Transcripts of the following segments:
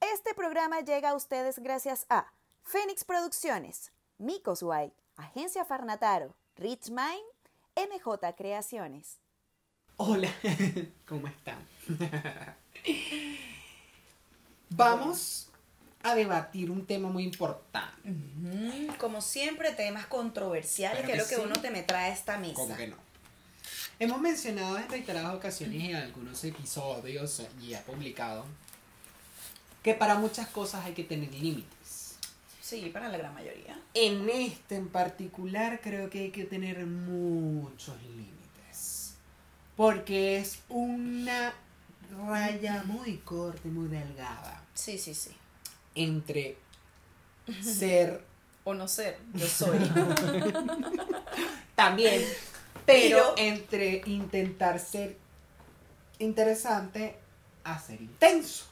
Este programa llega a ustedes gracias a Fénix Producciones, Micos White, Agencia Farnataro, Rich Mind, MJ Creaciones. Hola, ¿cómo están? Vamos a debatir un tema muy importante. Como siempre, temas controversiales, que es lo que sí. uno te me trae a esta mesa. ¿Cómo que no? Hemos mencionado en reiteradas ocasiones y en algunos episodios y ha publicado que para muchas cosas hay que tener límites. Sí, para la gran mayoría. En este en particular creo que hay que tener muchos límites. Porque es una raya muy corta y muy delgada Sí, sí, sí. Entre ser O no ser, yo soy. también, pero Pero- entre intentar ser interesante a ser intenso.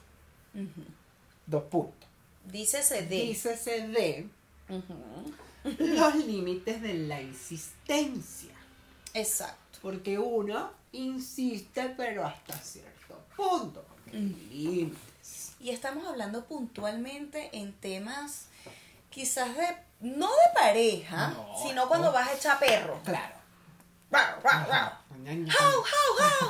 Dos puntos. Dícese de. Dícese de Ujú. los límites de la insistencia. Exacto. Porque uno insiste, pero hasta cierto punto. Porque hay límites. Y estamos hablando puntualmente en temas quizás de. No de pareja, No, sino cuando no. vas a echar perro. Claro. Rau. Ña, ña. How, how, how.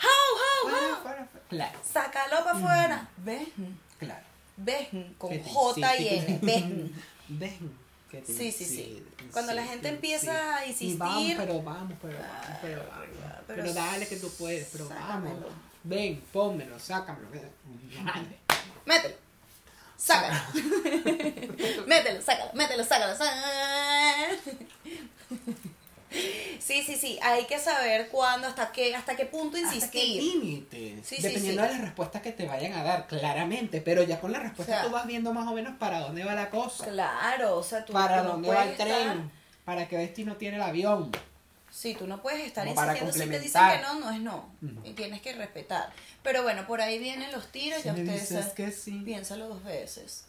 How, how, how. Claro, Sácalo para afuera. Ven, claro. ven, con te J y. N. Ven. Ven. que te Sí, sí, sí. Cuando la gente empieza a insiste. Y vamos, insistir. pero vamos, pero vamos, pero vamos. Pero, pero dale que tú puedes, pero sácamelo. vamos. Ven, pónmelo, sácamelo. Dale. Mételo. Sácalo. mételo, sácalo, mételo, sácalo. sá- Sí, sí, sí. Hay que saber cuándo, hasta qué, hasta qué punto ¿Hasta qué insistir. límites? Sí, sí, Dependiendo sí. de las respuestas que te vayan a dar, claramente. Pero ya con la respuesta O sea, tú vas viendo más o menos para dónde va la cosa. Claro, o sea, tú, para dónde va el puedes estar- tren. Para qué destino tiene el avión. Sí, tú no puedes estar insistiendo. Si te dicen que no, no es no. Y tienes que respetar. Pero bueno, por ahí vienen los tiros. Si ya ustedes dices saben. que sí. Piénsalo dos veces.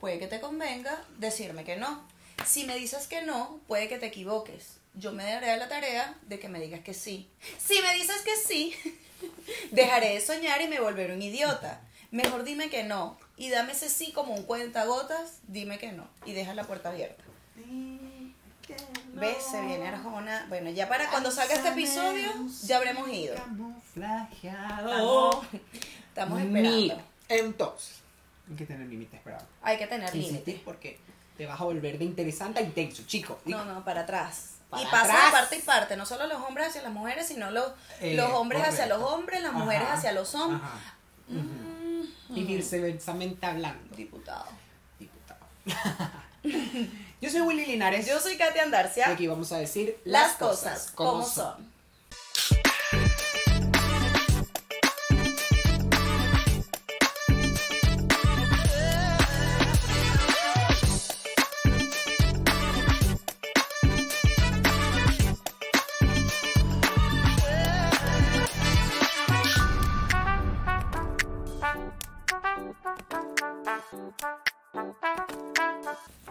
Puede que te convenga decirme que no. Si me dices que no, puede que te equivoques. Yo me daré a la tarea de que me digas que sí. Si me dices que sí, dejaré de soñar y me volveré un idiota. Mejor dime que no. Y dame ese sí como un cuentagotas, dime que no. Y deja la puerta abierta. ¿Ves? Se viene Arjona. Bueno, ya para cuando salga este episodio, ya habremos ido. Estamos, estamos esperando. Mira, entonces, hay que tener límites, esperado. Hay que tener límites. porque te vas a volver de interesante a intenso, chico. No, no, para atrás. Para y pasa atrás. de parte y parte, no solo los hombres hacia las mujeres, sino los, Eh, los hombres hacia los hombres, las mujeres hacia los hombres. Mm, Y viceversamente hablando. Diputado. Diputado. Yo soy Willy Linares. Yo soy Katia y Andarcia. aquí vamos a decir Las cosas como son.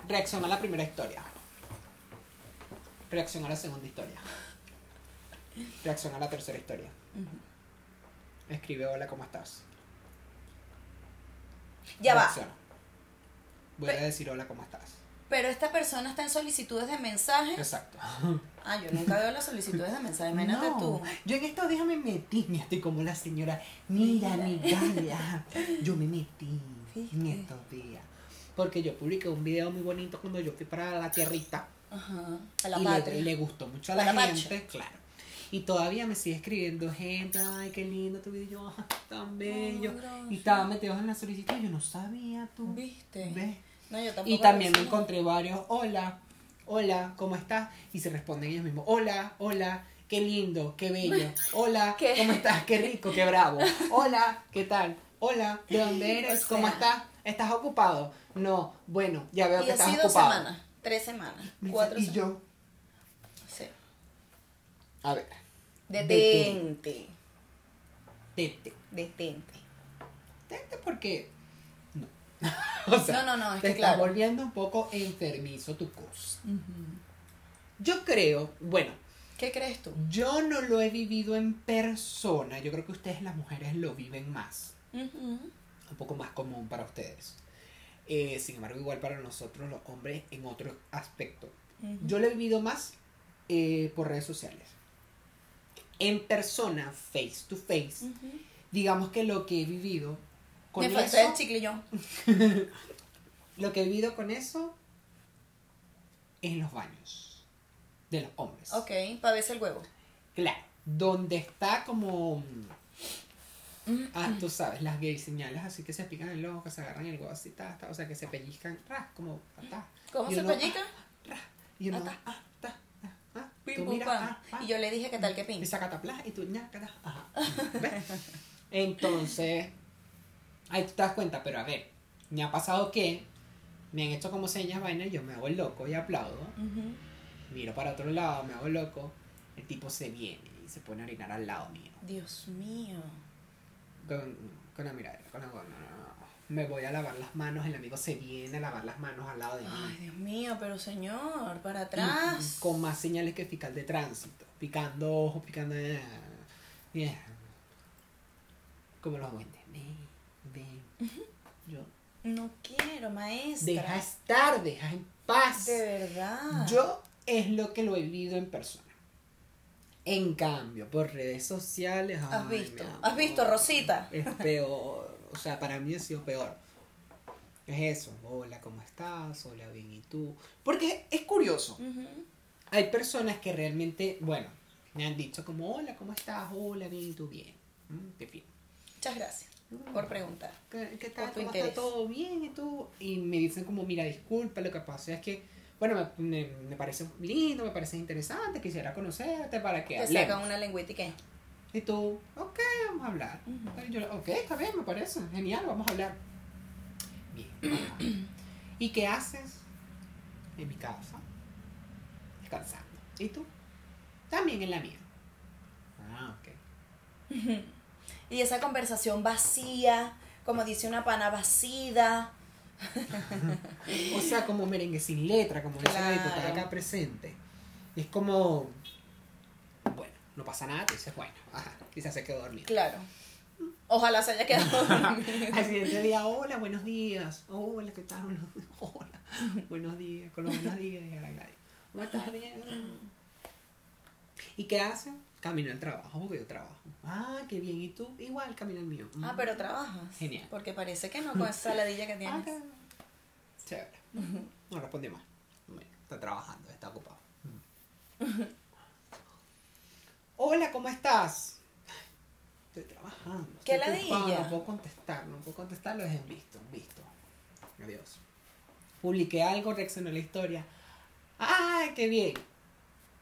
Reacción a la primera historia. Reacción a la segunda historia. Reacción a la tercera historia. Escribe hola, ¿cómo estás? Ya va. Voy a decir hola, ¿cómo estás? Pero esta persona está en solicitudes de mensaje. Exacto. Ah, yo nunca veo las solicitudes de mensaje. Imagínate No, tú. Yo en estos días me metí, mira, estoy como la señora, mira mi galla. Yo me metí en estos días. Porque yo publiqué un video muy bonito cuando yo fui para la tierrita. Ajá. A la y le, gustó mucho a la gente, claro. Y todavía me sigue escribiendo gente, ay, qué lindo tu video, yo, "Ay, tan bello. y estaba metido en la solicitud, yo no sabía tú. ¿Viste? ¿Ves? No, yo tampoco Y también me encontré varios, hola, hola, ¿cómo estás? Y se responden ellos mismos, hola, hola, qué lindo, qué bello, hola, ¿Qué? ¿cómo estás? Qué rico, qué bravo, hola, ¿qué tal? Hola, ¿de dónde eres? O ¿Cómo estás? ¿Estás ocupado? No, bueno, ya veo Y que así estás dos ocupado. semanas, tres semanas, Me dice, cuatro y semanas. yo, Sí. a ver, Detente. tete, Detente. tete porque, no. o sea, No, no, no, es te que está claro. volviendo un poco enfermizo tu cosa. Yo creo, bueno, ¿Qué crees tú? Yo no lo he vivido en persona. Yo creo que ustedes las mujeres lo viven más. Ujú. Un poco más común para ustedes. Eh, sin embargo, igual para nosotros los hombres en otro aspecto. Yo lo he vivido más eh, por redes sociales. En persona, face to face, digamos que lo que he vivido con Me el eso, chiclillón. lo que he vivido con eso en los baños de los hombres. Ok, para verse el huevo. Claro, donde está como. Ah, tú sabes, las gay señales así que se pican el ojo, que se agarran el huevo así, ta, ta, o sea, que se pellizcan, ra, como, ta, ¿Cómo Y se uno, pellica? ra, y uno, Ah, ah, ta, ah, ah, Pim, pum, mira, ah, ah, Y yo le dije que tal que pin. y saca tapla, y tú, ñácata, ajá, ¿ves? Entonces, ahí tú te das cuenta, pero a ver, me ha pasado que me han hecho como señas vainas, yo me hago el loco y aplaudo, miro para otro lado, me hago loco, el tipo se viene y se pone a orinar al lado mío. Dios mío. Con, con la mirada, con la, la- me voy a lavar las manos, el amigo se viene a lavar las manos al lado de mí. Ay, Dios mío, pero señor, para atrás. y con más señales que fiscal de tránsito, picando ojos, picando... yeah. Como los duendes. Ven, ven. Yo, No quiero, maestra. deja estar, deja en paz. De verdad. Yo es lo que lo he vivido en persona. En cambio, por redes sociales... ¿Has ay, visto? ¿Has visto. Rosita? es peor. O sea, para mí ha sido peor. Es eso. Hola, ¿cómo estás? Hola, bien, ¿y tú? Porque es curioso. Hay personas que realmente, bueno, me han dicho como, hola, ¿cómo estás? Hola, bien, ¿y tú? Bien. Mm, Qué fin. Muchas gracias por preguntar. ¿Qué, qué tal? ¿Cómo está todo bien? ¿Y tú? Y me dicen como, mira, disculpa, lo que pasa es que, bueno, me, me, parece lindo, me parece interesante, quisiera conocerte para que Te sacan una lengüita y qué. Y tú, ok, vamos a hablar. Ujú. Y yo, ok, está bien, me parece, genial, vamos a hablar. Bien. ¿Y qué haces? En mi casa, descansando. ¿Y tú? También en la mía. Ah, ok. Y esa conversación vacía, como dice una pana vacida. O sea, como merengue sin letra, como dice la Claro. diputada acá presente. Es como, bueno, no pasa nada, tú dices, bueno, ajá, quizás se quedó dormido. Claro. Ojalá se haya quedado dormido. Al siguiente día, hola, buenos días. Hola, ¿qué tal? Hola, buenos días. Con los buenos días, y Gladys. ¿Cómo estás bien? ¿Y qué hacen? Camino al trabajo, porque yo trabajo. Ah, qué bien. ¿Y tú? Igual, camino al mío. Ah, pero trabajas. Genial. Porque parece que no con esa ladilla que tienes. Chévere. No respondí más. Está trabajando, está ocupado. Hola, ¿cómo estás? Estoy trabajando. ¿Qué estoy ladilla? No puedo contestar, no puedo contestar, lo dejen visto, visto. Adiós. Publiqué algo, reaccionó a la historia. ¡Ay, qué bien!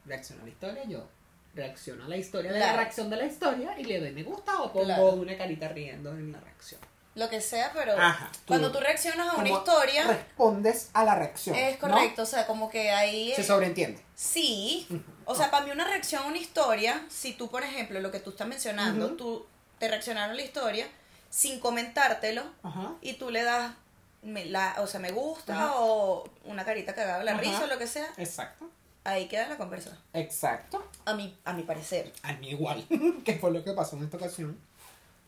Reaccionó a la historia, yo reacciono a la historia de la reacción de la historia y le doy me gusta o pongo Claro. una carita riendo en la reacción. Lo que sea, pero Ajá, tú- cuando tú reaccionas a una historia, Respondes a la reacción. es ¿no? correcto. O sea, como que ahí. Se sobreentiende. Sí. O sea, para mí una reacción a una historia, si tú, por ejemplo, lo que tú estás mencionando, Ujú. tú te reaccionaron a la historia sin comentártelo Ajá. y tú le das, me, la, o sea, me gusta Ajá. o una carita cagada la Ajá. risa o lo que sea, Exacto. Ahí queda la conversación. Exacto. A mi, a mi parecer. A mí igual. que fue lo que pasó en esta ocasión.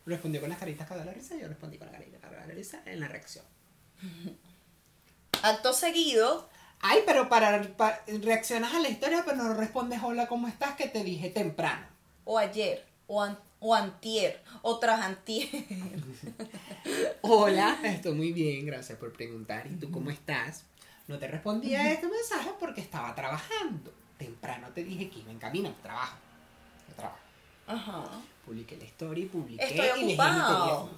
Respondió con las caritas de la risa y yo respondí con la carita cagada de la risa en la reacción. Acto seguido, Ay, pero para, pa- reaccionas a la historia, pero no respondes hola, ¿cómo estás? Que te dije temprano. o ayer, o, an- o antier, o tras antier. Hola, estoy muy bien, gracias por preguntar. ¿Y tú cómo estás? No te respondí a este mensaje porque estaba trabajando. Temprano te dije que iba en camino al trabajo. Yo trabajo. Ajá. Publiqué la historia y publiqué Estoy y ocupado.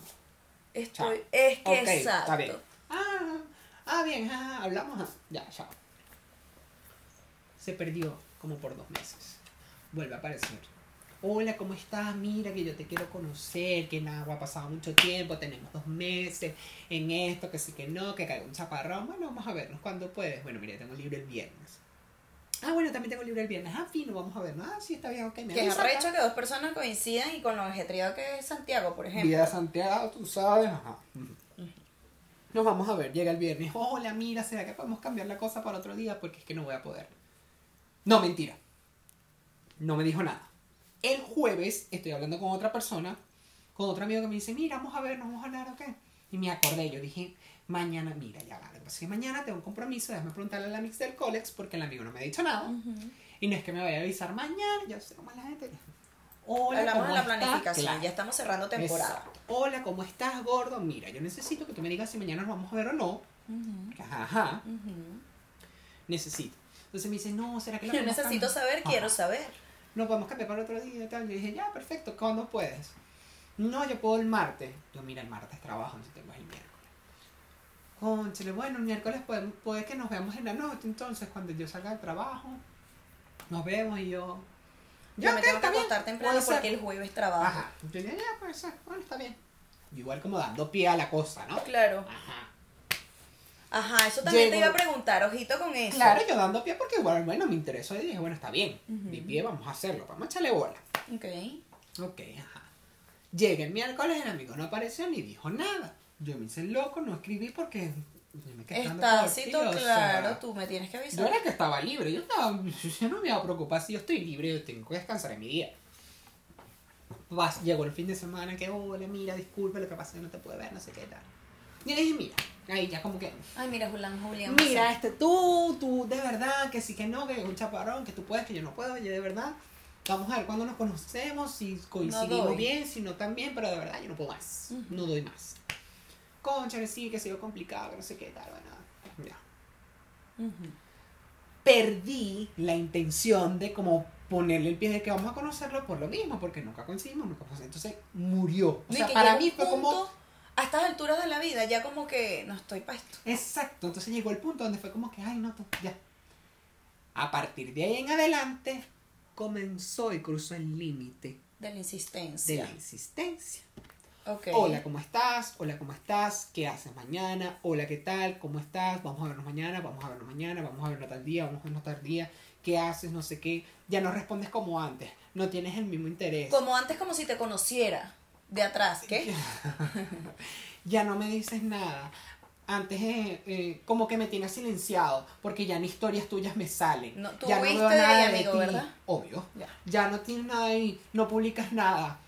Estoy, Chao. es que Ok, exacto. está bien. Ah, ah, bien, ah, hablamos. Ya, chao. Se perdió como por dos meses. Vuelve a aparecer. Hola, ¿cómo estás? Mira que yo te quiero conocer, que nada, ha pasado mucho tiempo, tenemos dos meses en esto, que sí que no, que caiga un chaparrón. Bueno, vamos a vernos cuando puedes. Bueno, mira, tengo libre el viernes. Ah, bueno, también tengo libre el viernes. Ah, fino, vamos a vernos. Ah, sí, está bien, ok. Me Que es arrecho que dos personas coincidan y con lo ajetreado que es Santiago, por ejemplo. Vida Santiago, tú sabes. Ajá. Nos vamos a ver, llega el viernes. Hola, mira, ¿será que podemos cambiar la cosa para otro día? Porque es que no voy a poder. No, mentira. No me dijo nada. El jueves estoy hablando con otra persona, con otro amigo que me dice, mira, vamos a ver, vamos a hablar, ¿ok? Y me acordé, yo dije, mañana, mira, ya vale, pues que mañana tengo un compromiso, déjame preguntarle a la mix del Colex porque el amigo no me ha dicho nada. Y no es que me vaya a avisar mañana, ya sé cómo es la gente. Hola, Hablamos ¿cómo de la estás? planificación, Claro. ya estamos cerrando temporada. Exacto. Hola, ¿cómo estás, gordo? Mira, yo necesito que tú me digas si mañana nos vamos a ver o no. Ajá, necesito. Entonces me dice, no, ¿será que lo Yo necesito saber, quiero saber. No podemos cambiar para otro día y tal. Yo dije, ya, perfecto, ¿cuándo puedes? No, yo puedo el martes. Yo, mira, el martes trabajo, entonces tengo el miércoles. Conchale, bueno, el miércoles podemos, puede que nos veamos en la noche, entonces, cuando yo salga del trabajo, nos vemos y yo... Yo me ok, tengo que acostar temprano porque el jueves trabajo. Ajá. Yo dije, ya, puede ser, bueno, está bien. Igual como dando pie a la cosa, ¿no? Claro. Ajá. Ajá, eso también te iba a preguntar, ojito con eso. Claro, yo dando pie porque igual, bueno, me interesó y dije, bueno, está bien. Mi pie, vamos a hacerlo, vamos a echarle bola. Ok. Ok, ajá. Llega el miércoles, el amigo no apareció ni dijo nada. Yo me hice loco, no escribí porque yo ti, todo o claro, sea, tú me tienes que Yo avisar. era que estaba libre, yo, estaba, yo no me iba a preocupar si yo estoy libre, yo tengo que descansar en mi día. Vas, llegó el fin de semana que, hola, mira, disculpa, lo que pasa es que no te puede ver, no sé qué tal. Y le dije, mira, ahí ya como que, Ay, mira, Julián, Julián. Mira, sí. este, tú, tú, de verdad, que sí que no, que un chaparrón, que tú puedes, que yo no puedo, yo de verdad. Vamos a ver cuándo nos conocemos, si coincidimos bien, si no también, pero de verdad yo no puedo más. No doy más. Concha, que sí, que ha sido complicado, que no sé qué tal, bueno. Ujú. Perdí la intención de como ponerle el pie de que vamos a conocerlo por lo mismo, porque nunca coincidimos, nunca coincidimos. Entonces murió. O sea, para mí fue como... A estas alturas de la vida, ya como que no estoy para esto. Exacto, entonces llegó el punto donde fue como que, ay, no, tú, ya. A partir de ahí en adelante, comenzó y cruzó el límite De la de insistencia. la insistencia. Ok. Hola, ¿cómo estás? Hola, ¿cómo estás? ¿Qué haces mañana? Hola, ¿qué tal? ¿Cómo estás? Vamos a vernos mañana, vamos a vernos mañana, vamos a vernos tal día, vamos a vernos tal día. ¿Qué haces? No sé qué. Ya no respondes como antes. No tienes el mismo interés. Como antes, como si te conociera. De atrás, ¿qué? ya no me dices nada. Antes eh, eh, como que me tienes silenciado porque ya ni historias tuyas me salen. No, tú ya no veo de nada ahí, de amigo, ti. ¿verdad? Obvio. Ya. Ya no tienes nada ahí, no publicas nada.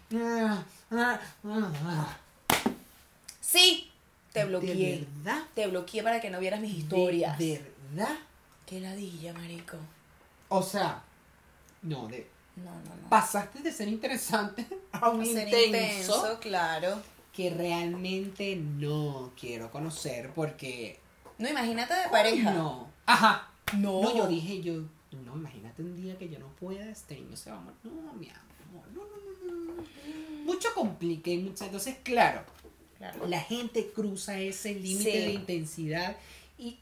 Sí, te ¿De bloqueé. verdad? Te bloqueé para que no vieras mis historias. ¿De verdad? Qué ladilla, marico. O sea, no, de, No, no, no. pasaste de ser interesante a un ser intenso, claro. que realmente no quiero conocer porque... No, imagínate de pareja. No. Ajá. No. No, yo dije yo, no, imagínate un día que yo no pueda, este niño se va a morir. No, mi amor, no, no, no, no. Mucho complique, mucho. Entonces, claro, Claro. la gente cruza ese límite Sí. de intensidad y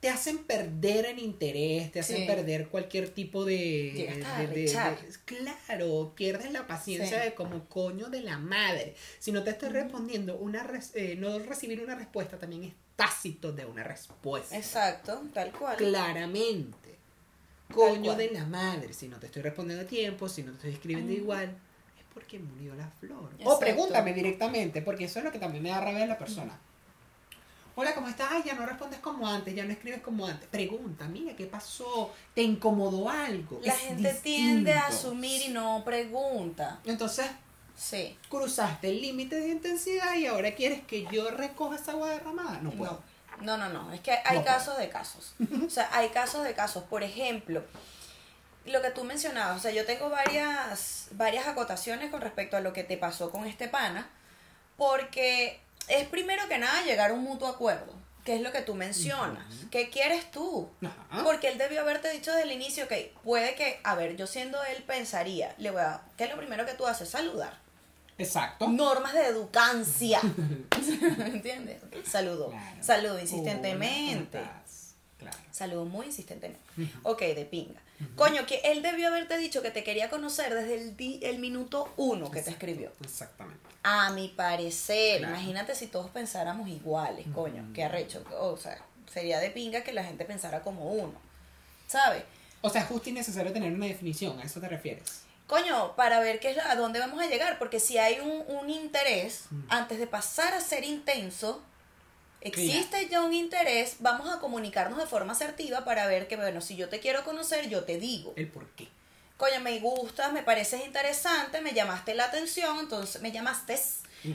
te hacen perder el interés, te hacen Sí. perder cualquier tipo de, Llegas a de- de- rechar. de- Claro, pierdes la paciencia Sí. de como coño de la madre. Si no te estoy respondiendo, una res- eh, no recibir una respuesta también es tácito de una respuesta. Exacto, tal cual. Claramente. Coño de la madre. Si no te estoy respondiendo a tiempo, si no te estoy escribiendo igual, es porque murió la flor. Exacto. O pregúntame directamente, porque eso es lo que también me da rabia de la persona. Hola, ¿cómo estás? Ay, ya no respondes como antes, ya no escribes como antes. Pregunta, mira, ¿qué pasó? ¿Te incomodó algo? La Es gente tiende a asumir y no pregunta. Entonces, Sí. cruzaste el límite de intensidad y ahora quieres que yo recoja esa agua derramada. No puedo. No, no, no. Es que hay No. casos de casos. O sea, hay casos de casos. Por ejemplo, lo que tú mencionabas, o sea, yo tengo varias, varias acotaciones con respecto a lo que te pasó con este pana, porque es primero que nada llegar a un mutuo acuerdo, que es lo que tú mencionas. Ujú. ¿Qué quieres tú? Porque él debió haberte dicho desde el inicio que puede que, a ver, yo siendo él pensaría, le voy a, ¿qué es lo primero que tú haces? Saludar. Exacto. Normas de educancia. ¿Entiendes? Saludo. Claro. Saludo insistentemente. Claro. Saludo muy insistentemente. Ujú. Ok, de pinga. Coño, que él debió haberte dicho que te quería conocer desde el, di- el minuto uno que te escribió. Exactamente. A mi parecer, Claro. imagínate si todos pensáramos iguales, coño, Ujú. qué arrecho. O sea, sería de pinga que la gente pensara como uno. ¿Sabes? O sea, es justo y necesario tener una definición, ¿a eso te refieres? Coño, para ver qué es, a dónde vamos a llegar, porque si hay un, un interés, antes de pasar a ser intenso, existe ya un interés, vamos a comunicarnos de forma asertiva para ver que, bueno, si yo te quiero conocer, yo te digo. El por qué. coño, me gustas, me pareces interesante, me llamaste la atención, entonces me llamaste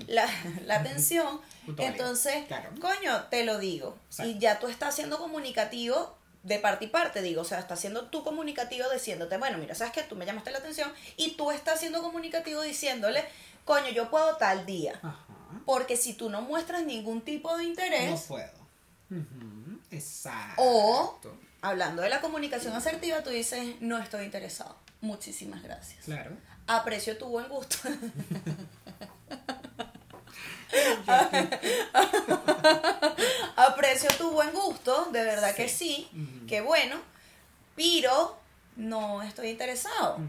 la, la atención, entonces, Claro. coño, te lo digo. Exacto. Y ya tú estás siendo comunicativo de parte y parte, digo, o sea, estás siendo tú comunicativo diciéndote, bueno, mira, sabes que tú me llamaste la atención y tú estás siendo comunicativo diciéndole, coño, yo puedo tal día. Ajá. Porque si tú no muestras ningún tipo de interés, No puedo. Exacto. o hablando de la comunicación asertiva, tú dices, no estoy interesado. Muchísimas gracias. Claro. Aprecio tu buen gusto. Aprecio tu buen gusto, de verdad que sí, Ujú. que bueno, pero no estoy interesado. Ujú.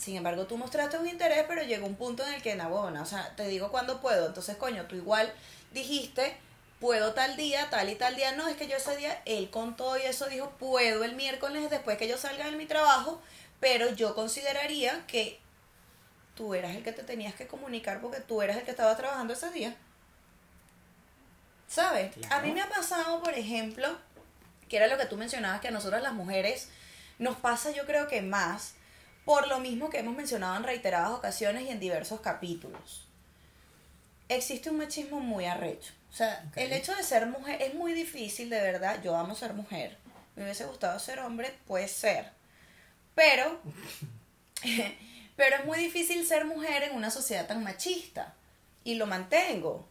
Sin embargo, tú mostraste un interés, pero llegó un punto en el que, nabona, o sea, te digo cuándo puedo. Entonces, coño, tú igual dijiste, puedo tal día, tal y tal día. No, es que yo ese día, él con todo y eso dijo, puedo el miércoles después que yo salga de mi trabajo, pero yo consideraría que tú eras el que te tenías que comunicar porque tú eras el que estaba trabajando ese día. ¿Sabes? Claro. A mí me ha pasado, por ejemplo, que era lo que tú mencionabas, que a nosotras las mujeres nos pasa yo creo que más por lo mismo que hemos mencionado en reiteradas ocasiones y en diversos capítulos. Existe un machismo muy arrecho. O sea, el hecho de ser mujer es muy difícil, de verdad. Yo amo ser mujer. Me hubiese gustado ser hombre, puede ser. Pero, pero es muy difícil ser mujer en una sociedad tan machista. Y lo mantengo.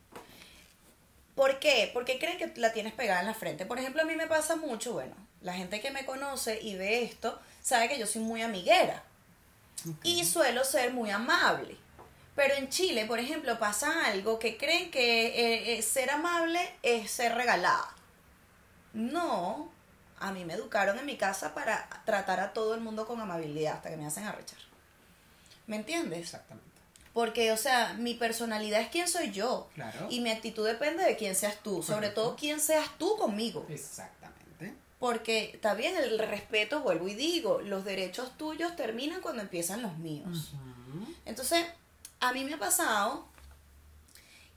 ¿Por qué? Porque creen que la tienes pegada en la frente. Por ejemplo, a mí me pasa mucho, bueno, la gente que me conoce y ve esto, sabe que yo soy muy amiguera Y suelo ser muy amable. Pero en Chile, por ejemplo, pasa algo que creen que eh, eh, ser amable es ser regalada. No, a mí me educaron en mi casa para tratar a todo el mundo con amabilidad hasta que me hacen arrechar. ¿Me entiendes? Exactamente. Porque, o sea, mi personalidad es quién soy yo. Claro. Y mi actitud depende de quién seas tú. Sobre Correcto. todo quién seas tú conmigo. Exactamente. Porque está bien el respeto, vuelvo y digo, los derechos tuyos terminan cuando empiezan los míos. Entonces, a mí me ha pasado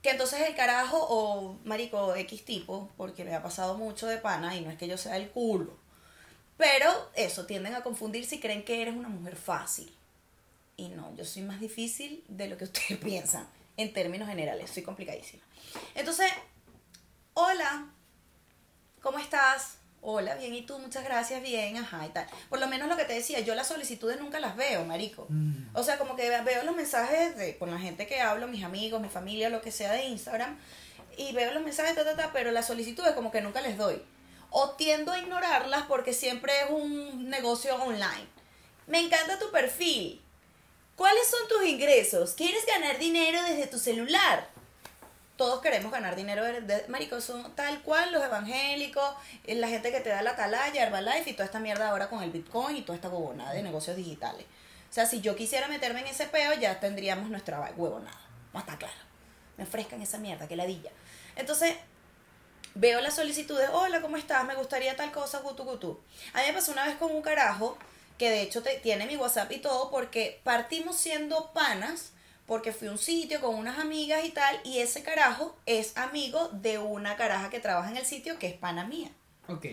que entonces el carajo o marico X tipo, porque me ha pasado mucho de pana y no es que yo sea el culo, pero eso, tienden a confundir si creen que eres una mujer fácil. Y no, yo soy más difícil de lo que ustedes piensan, en términos generales, soy complicadísima. Entonces, hola, ¿cómo estás? Hola, bien, ¿y tú? Muchas gracias, bien, ajá, y tal. Por lo menos lo que te decía, yo las solicitudes nunca las veo, marico. Mm. O sea, como que veo los mensajes de, con la gente que hablo, mis amigos, mi familia, lo que sea de Instagram, y veo los mensajes, ta, ta, ta, pero las solicitudes como que nunca les doy. O tiendo a ignorarlas porque siempre es un negocio online. Me encanta tu perfil. ¿Cuáles son tus ingresos? ¿Quieres ganar dinero desde tu celular? Todos queremos ganar dinero de, de- marico, son tal cual los evangélicos, eh, la gente que te da la atalaya, Herbalife y toda esta mierda ahora con el Bitcoin y toda esta huevonada de negocios digitales. O sea, si yo quisiera meterme en ese peo, ya tendríamos nuestra huevonada. No está claro. Me ofrezcan esa mierda, que ladilla. Entonces, veo las solicitudes, hola, ¿cómo estás? Me gustaría tal cosa, gutu, gutu. A mí me pasó una vez con un carajo, que de hecho te- tiene mi WhatsApp y todo, porque partimos siendo panas, porque fui a un sitio con unas amigas y tal, y ese carajo es amigo de una caraja que trabaja en el sitio, que es pana mía. Ok.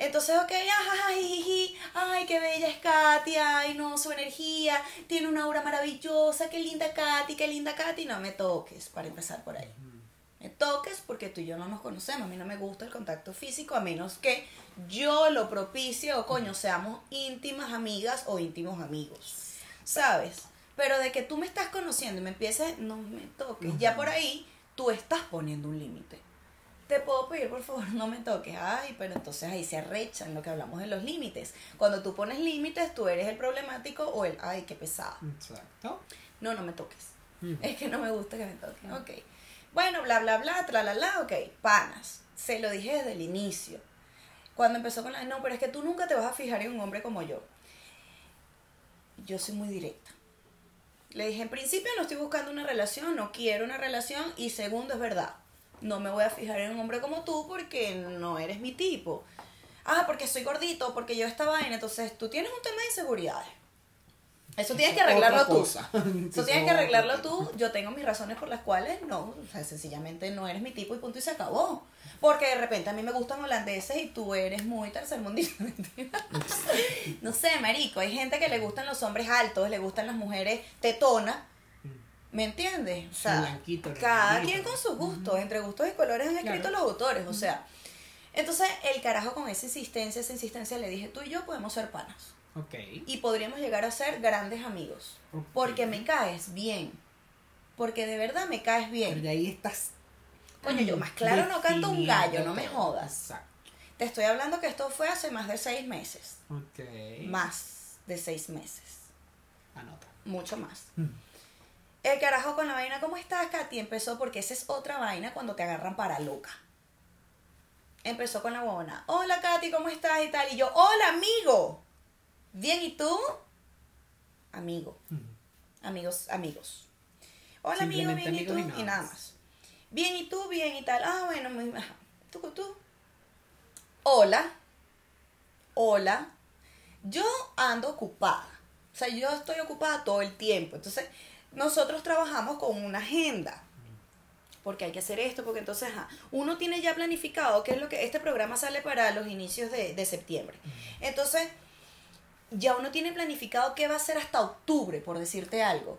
Entonces, ok, jijiji, ay, qué bella es Katia, ay, no, su energía, tiene una aura maravillosa, qué linda Katy, qué linda Katy, no me toques, para empezar por ahí. Me toques porque tú y yo no nos conocemos, a mí no me gusta el contacto físico, a menos que yo lo propicie o coño, seamos íntimas amigas o íntimos amigos, ¿sabes? Pero de que tú me estás conociendo y me empieces, no me toques, ya por ahí tú estás poniendo un límite. Te puedo pedir por favor no me toques. Ay pero entonces ahí se arrechan lo que hablamos de los límites. Cuando tú pones límites tú eres el problemático o el ay qué pesado. Exacto. no no me toques. Es que no me gusta que me toquen. Ok. Bueno bla bla bla tra la la ok. Panas. Se lo dije desde el inicio. Cuando empezó con la no pero es que tú nunca te vas a fijar en un hombre como yo. Yo soy muy directa le dije en principio no estoy buscando una relación no quiero una relación y segundo es verdad no me voy a fijar en un hombre como tú porque no eres mi tipo. Ah, porque soy gordito, porque yo esta vaina. Entonces, tú tienes un tema de inseguridades. Eso tienes que arreglarlo tú. cosa. Eso tienes que arreglarlo tú. Yo tengo mis razones por las cuales no, o sea, sencillamente no eres mi tipo y punto y se acabó. Porque de repente a mí me gustan holandeses y tú eres muy tercermundista. no sé, marico, hay gente que le gustan los hombres altos, le gustan las mujeres tetonas. ¿Me entiendes? O sea, Blanquito, cada quien con sus gustos. Entre gustos y colores han escrito Claro. los autores. O sea, entonces el carajo con esa insistencia, esa insistencia le dije, tú y yo podemos ser panas Y podríamos llegar a ser grandes amigos. Porque me caes bien. Porque de verdad me caes Pero bien. de ahí estás. Coño, yo más claro no canto un gallo, no me jodas. Exacto. Te estoy hablando que esto fue hace más de seis meses. Ok. Más de seis meses. Anota. Mucho más. Mm. El carajo con la vaina, ¿cómo estás, Katy? Empezó porque esa es otra vaina cuando te agarran para loca. Empezó con la buena. Hola, Katy, ¿cómo estás? Y tal. Y yo, hola, amigo. Bien, ¿y tú? Amigo. Amigos, amigos. Hola, amigo, bien, ¿y tú? y Y nada nada más. Bien, ¿y tú? Bien, y tal. Ah, bueno, muy... ajá. ¿Tú, tú? Hola. Hola. Yo ando ocupada. O sea, yo estoy ocupada todo el tiempo. Entonces, nosotros trabajamos con una agenda. Porque hay que hacer esto, porque entonces, ajá, uno tiene ya planificado qué es lo que este programa sale para los inicios de, de septiembre. Entonces, ya uno tiene planificado qué va a hacer hasta octubre, por decirte algo.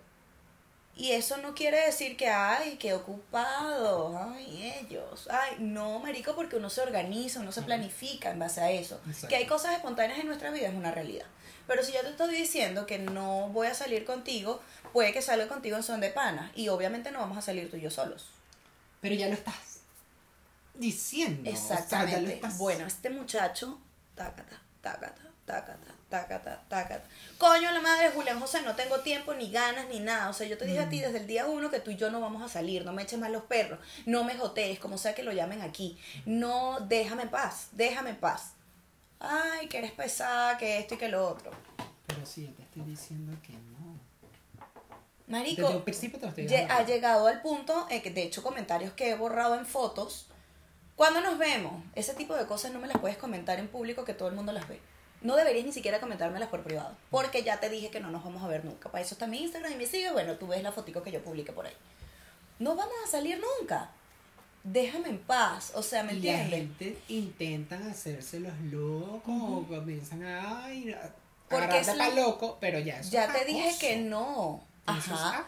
Y eso no quiere decir que, ay, qué ocupados, ay, ellos. Ay, no, marico, porque uno se organiza, uno se planifica en base a eso. Exacto. Que hay cosas espontáneas en nuestra vida es una realidad. Pero si yo te estoy diciendo que no voy a salir contigo, puede que salga contigo en son de pana. Y obviamente no vamos a salir tú y yo solos. Pero ya lo estás diciendo. Exactamente. O sea, ya lo estás... Bueno, este muchacho, tácata, tácata, tácata, tácata, tácata. Coño, la madre Julián José, no tengo tiempo, ni ganas, ni nada. O sea, yo te dije a Mm. ti desde el día uno que tú y yo no vamos a salir. No me eches más los perros. No me jotees, como sea que lo llamen aquí. No, déjame en paz, déjame en paz. Ay, que eres pesada, que esto y que lo otro. Pero sí, yo te estoy diciendo que no. Marico, Desde un principio te lo estoy lle- diciendo. ha llegado al punto, que de hecho comentarios que he borrado en fotos, cuando nos vemos, ese tipo de cosas no me las puedes comentar en público que todo el mundo las ve. No deberías ni siquiera comentármelas por privado, porque ya te dije que no nos vamos a ver nunca. Para eso está mi Instagram y me sigue, bueno, tú ves la fotico que yo publique por ahí. No vamos a salir nunca. Déjame en paz, o sea, ¿me Y la entiendes? gente intentan hacerse los locos o comienzan a, ay, a Porque es la- loco, pero ya eso Ya es te dije que no. Ajá.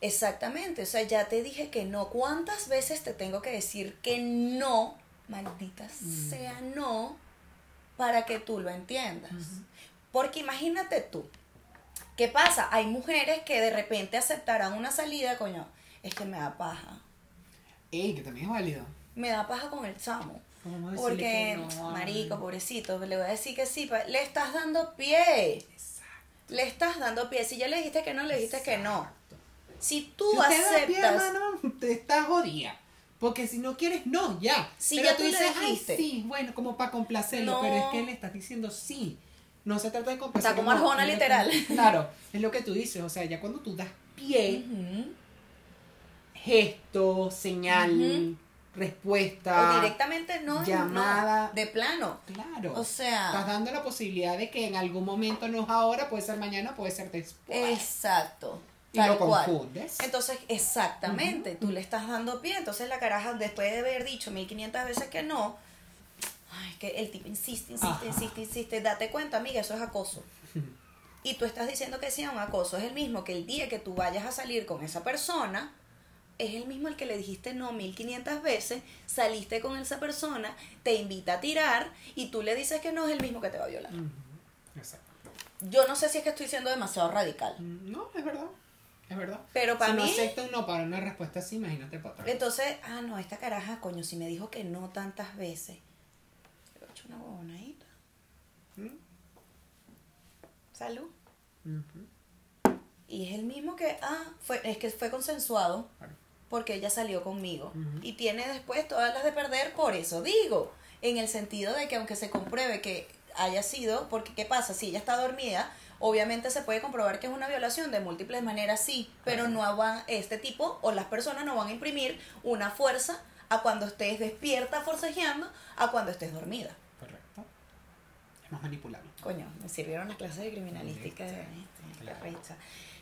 Exactamente, o sea, ya te dije que no. ¿Cuántas veces te tengo que decir que no, maldita Mm. sea no, para que tú lo entiendas? Porque imagínate tú, ¿qué pasa? Hay mujeres que de repente aceptarán una salida, coño, es que me da paja. Ey, que también es válido. Me da paja con el chamo. Porque, no, marico, pobrecito, le voy a decir que sí, pa- le estás dando pie. Exacto. Le estás dando pie. Si ya le dijiste que no, le dijiste que no. Si tú si usted da pie, aceptas. hermano, te estás jodida. Porque si no quieres, no, ya. Si pero ya tú tú dices, ay, sí, bueno, como para complacerlo. No. Pero es que le estás diciendo sí. No se trata de complacerlo. Está como no, Arjona, literal. claro, es lo que tú dices. O sea, ya cuando tú das pie, gesto, señal, respuesta. o directamente no, llamada. no, de plano. Claro. O sea- Estás dando la posibilidad de que en algún momento no es ahora, puede ser mañana, puede ser después. Exacto. Y tal lo cual. confundes. Entonces, exactamente, tú le estás dando pie. Entonces la caraja, después de haber dicho 1500 veces que no, ay, que el tipo insiste, insiste, Ajá. insiste, insiste. Date cuenta, amiga, eso es acoso. Y tú estás diciendo que sí a un acoso. Es el mismo que el día que tú vayas a salir con esa persona, es el mismo el que le dijiste no 1500 veces, saliste con esa persona, te invita a tirar y tú le dices que no, es el mismo que te va a violar. Exacto. Yo no sé si es que estoy siendo demasiado radical. Mm, No, es verdad. Es verdad. Pero para si no mí- acepta un no para una respuesta así, imagínate para otra. Entonces, ah, no, esta caraja, coño, si me dijo que no tantas veces. Le he hecho una huevonadita. ¿Mm? Salud. Y es el mismo que, ah, fue, es que fue consensuado Claro. porque ella salió conmigo. Y tiene después todas las de perder por eso. Digo, en el sentido de que aunque se compruebe que haya sido, porque ¿qué pasa? Si ella está dormida, obviamente se puede comprobar que es una violación de múltiples maneras, sí, pero no van, este tipo o las personas no van a imprimir una fuerza a cuando estés despierta forcejeando a cuando estés dormida. Correcto. Es más manipulable. Coño, me sirvieron las clases de criminalística. de-.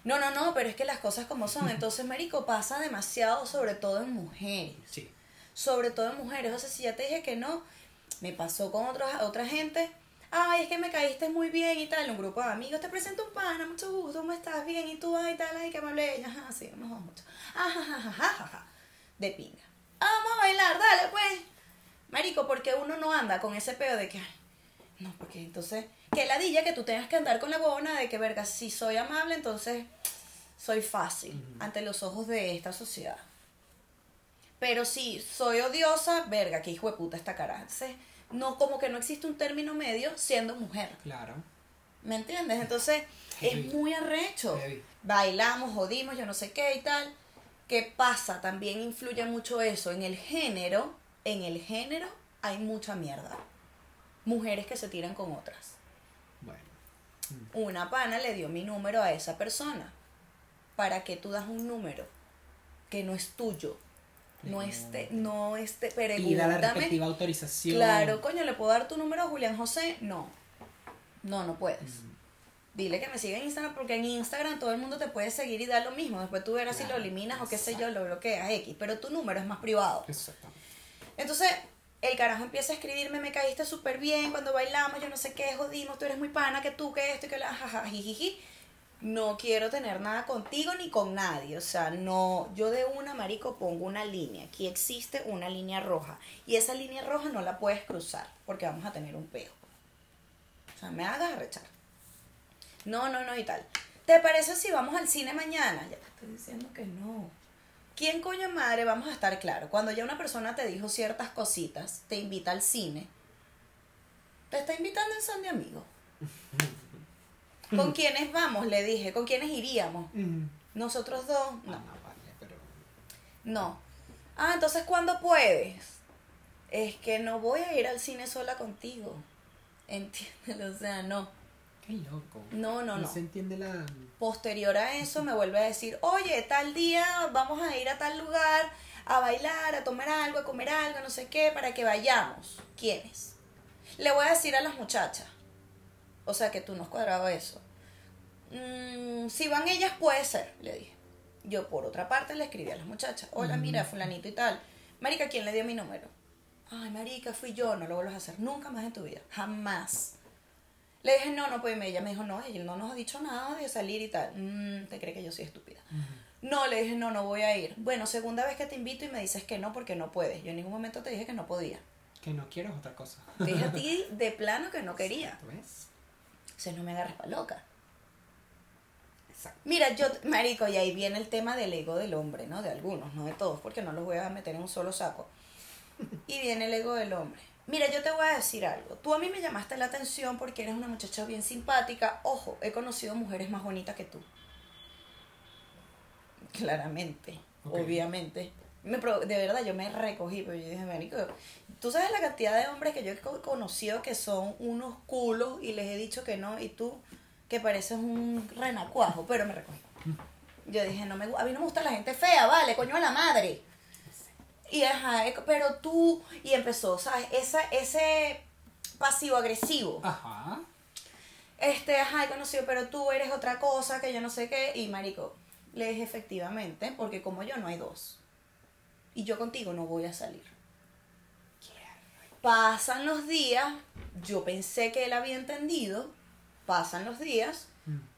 No, no, no, pero es que las cosas como son. Entonces, Marico, pasa demasiado, sobre todo en mujeres. Sí. Sobre todo en mujeres. O sea, si ya te dije que no, me pasó con otros, otra gente. Ay, es que me caíste muy bien y tal. Un grupo de amigos, te presento un pana, mucho gusto, ¿cómo estás? Bien, y tú, ay, tal, ay, que me hablé. Ajá, sí, nos vamos mucho. Ajá, ajá, ajá, ajá, ajá. De pinga. Vamos a bailar, dale, pues. Marico, porque uno no anda con ese pedo de que, ay, no, porque entonces, que ladilla que tú tengas que andar con la bona de que, verga, si soy amable, entonces soy fácil ante los ojos de esta sociedad. Pero si soy odiosa, verga, que hijo de puta esta cara. Entonces, no, como que no existe un término medio siendo mujer. Claro. ¿Me entiendes? Entonces, Heavy. es muy arrecho. Heavy. Bailamos, jodimos, yo no sé qué y tal. ¿Qué pasa? También influye mucho eso. En el género, en el género hay mucha mierda. Mujeres que se tiran con otras. Bueno. Una pana le dio mi número a esa persona. ¿Para qué tú das un número que no es tuyo? No esté, no esté, Y da la pregúntame. respectiva autorización. Claro, coño, ¿le puedo dar tu número a Julián José? No. No, no puedes. Mm. Dile que me siga en Instagram porque en Instagram todo el mundo te puede seguir y dar lo mismo. Después tú verás si lo eliminas o qué sé yo, lo bloqueas, X. Pero tu número es más privado. Exactamente. Entonces, el carajo empieza a escribirme, me caíste súper bien cuando bailamos, yo no sé qué, jodimos, tú eres muy pana, que tú, que esto, y que la jaja, jijiji. No quiero tener nada contigo ni con nadie. O sea, no, yo de una marico pongo una línea. Aquí existe una línea roja. Y esa línea roja no la puedes cruzar porque vamos a tener un peo. O sea, me hagas arrechar. No, no, no y tal. ¿Te parece si vamos al cine mañana? Ya te estoy diciendo que no. ¿Quién coño madre vamos a estar claro? Cuando ya una persona te dijo ciertas cositas, te invita al cine, te está invitando en son de amigos. ¿Con quiénes vamos? Le dije. ¿Con quiénes iríamos? Mm. Nosotros dos. Ah, No. no, vale, pero. No. Ah, entonces ¿cuándo puedes? Es que no voy a ir al cine sola contigo. Entiéndelo, o sea, no. Qué loco. No, no, no. se entiende la. Posterior a eso me vuelve a decir, oye, tal día vamos a ir a tal lugar a bailar, a tomar algo, a comer algo, no sé qué, para que vayamos. ¿Quiénes? Le voy a decir a las muchachas. O sea que tú no has cuadrado eso. Mm, si van ellas, puede ser, le dije. Yo por otra parte le escribí a las muchachas, hola, mira, fulanito y tal. Marica, ¿quién le dio mi número? Ay, marica, fui yo, no lo vuelvas a hacer nunca más en tu vida, jamás. Le dije, no, no, pues ella me dijo, no, ella no nos ha dicho nada de salir y tal. Mm, ¿Te cree que yo soy estúpida? No, le dije, no, no voy a ir. Bueno, segunda vez que te invito y me dices que no porque no puedes. Yo en ningún momento te dije que no podía. Que no quiero es otra cosa. Te dije a ti de plano que no quería. ¿Ves? Sea, no me agarres pa' loca. Exacto. Mira, yo, marico, y ahí viene el tema del ego del hombre, ¿no? De algunos, no de todos, porque no los voy a meter en un solo saco. Y viene el ego del hombre. Mira, yo te voy a decir algo. Tú a mí me llamaste la atención porque eres una muchacha bien simpática. Ojo, he conocido mujeres más bonitas que tú. Claramente, obviamente. Me, de verdad, yo me recogí, pero yo dije, marico, tú sabes la cantidad de hombres que yo he co- conocido que son unos culos y les he dicho que no, y tú que pareces un renacuajo, pero me recogí. Yo dije, no me, a mí no me gusta la gente fea, vale, coño de la madre. Y ajá, eh, pero tú, y empezó, ¿sabes? Esa, ese pasivo agresivo. Ajá. Este, ajá, he conocido, pero tú eres otra cosa que yo no sé qué. Y marico, le dije efectivamente, porque como yo no hay dos. Y yo contigo no voy a salir. Pasan los días, yo pensé que él había entendido, pasan los días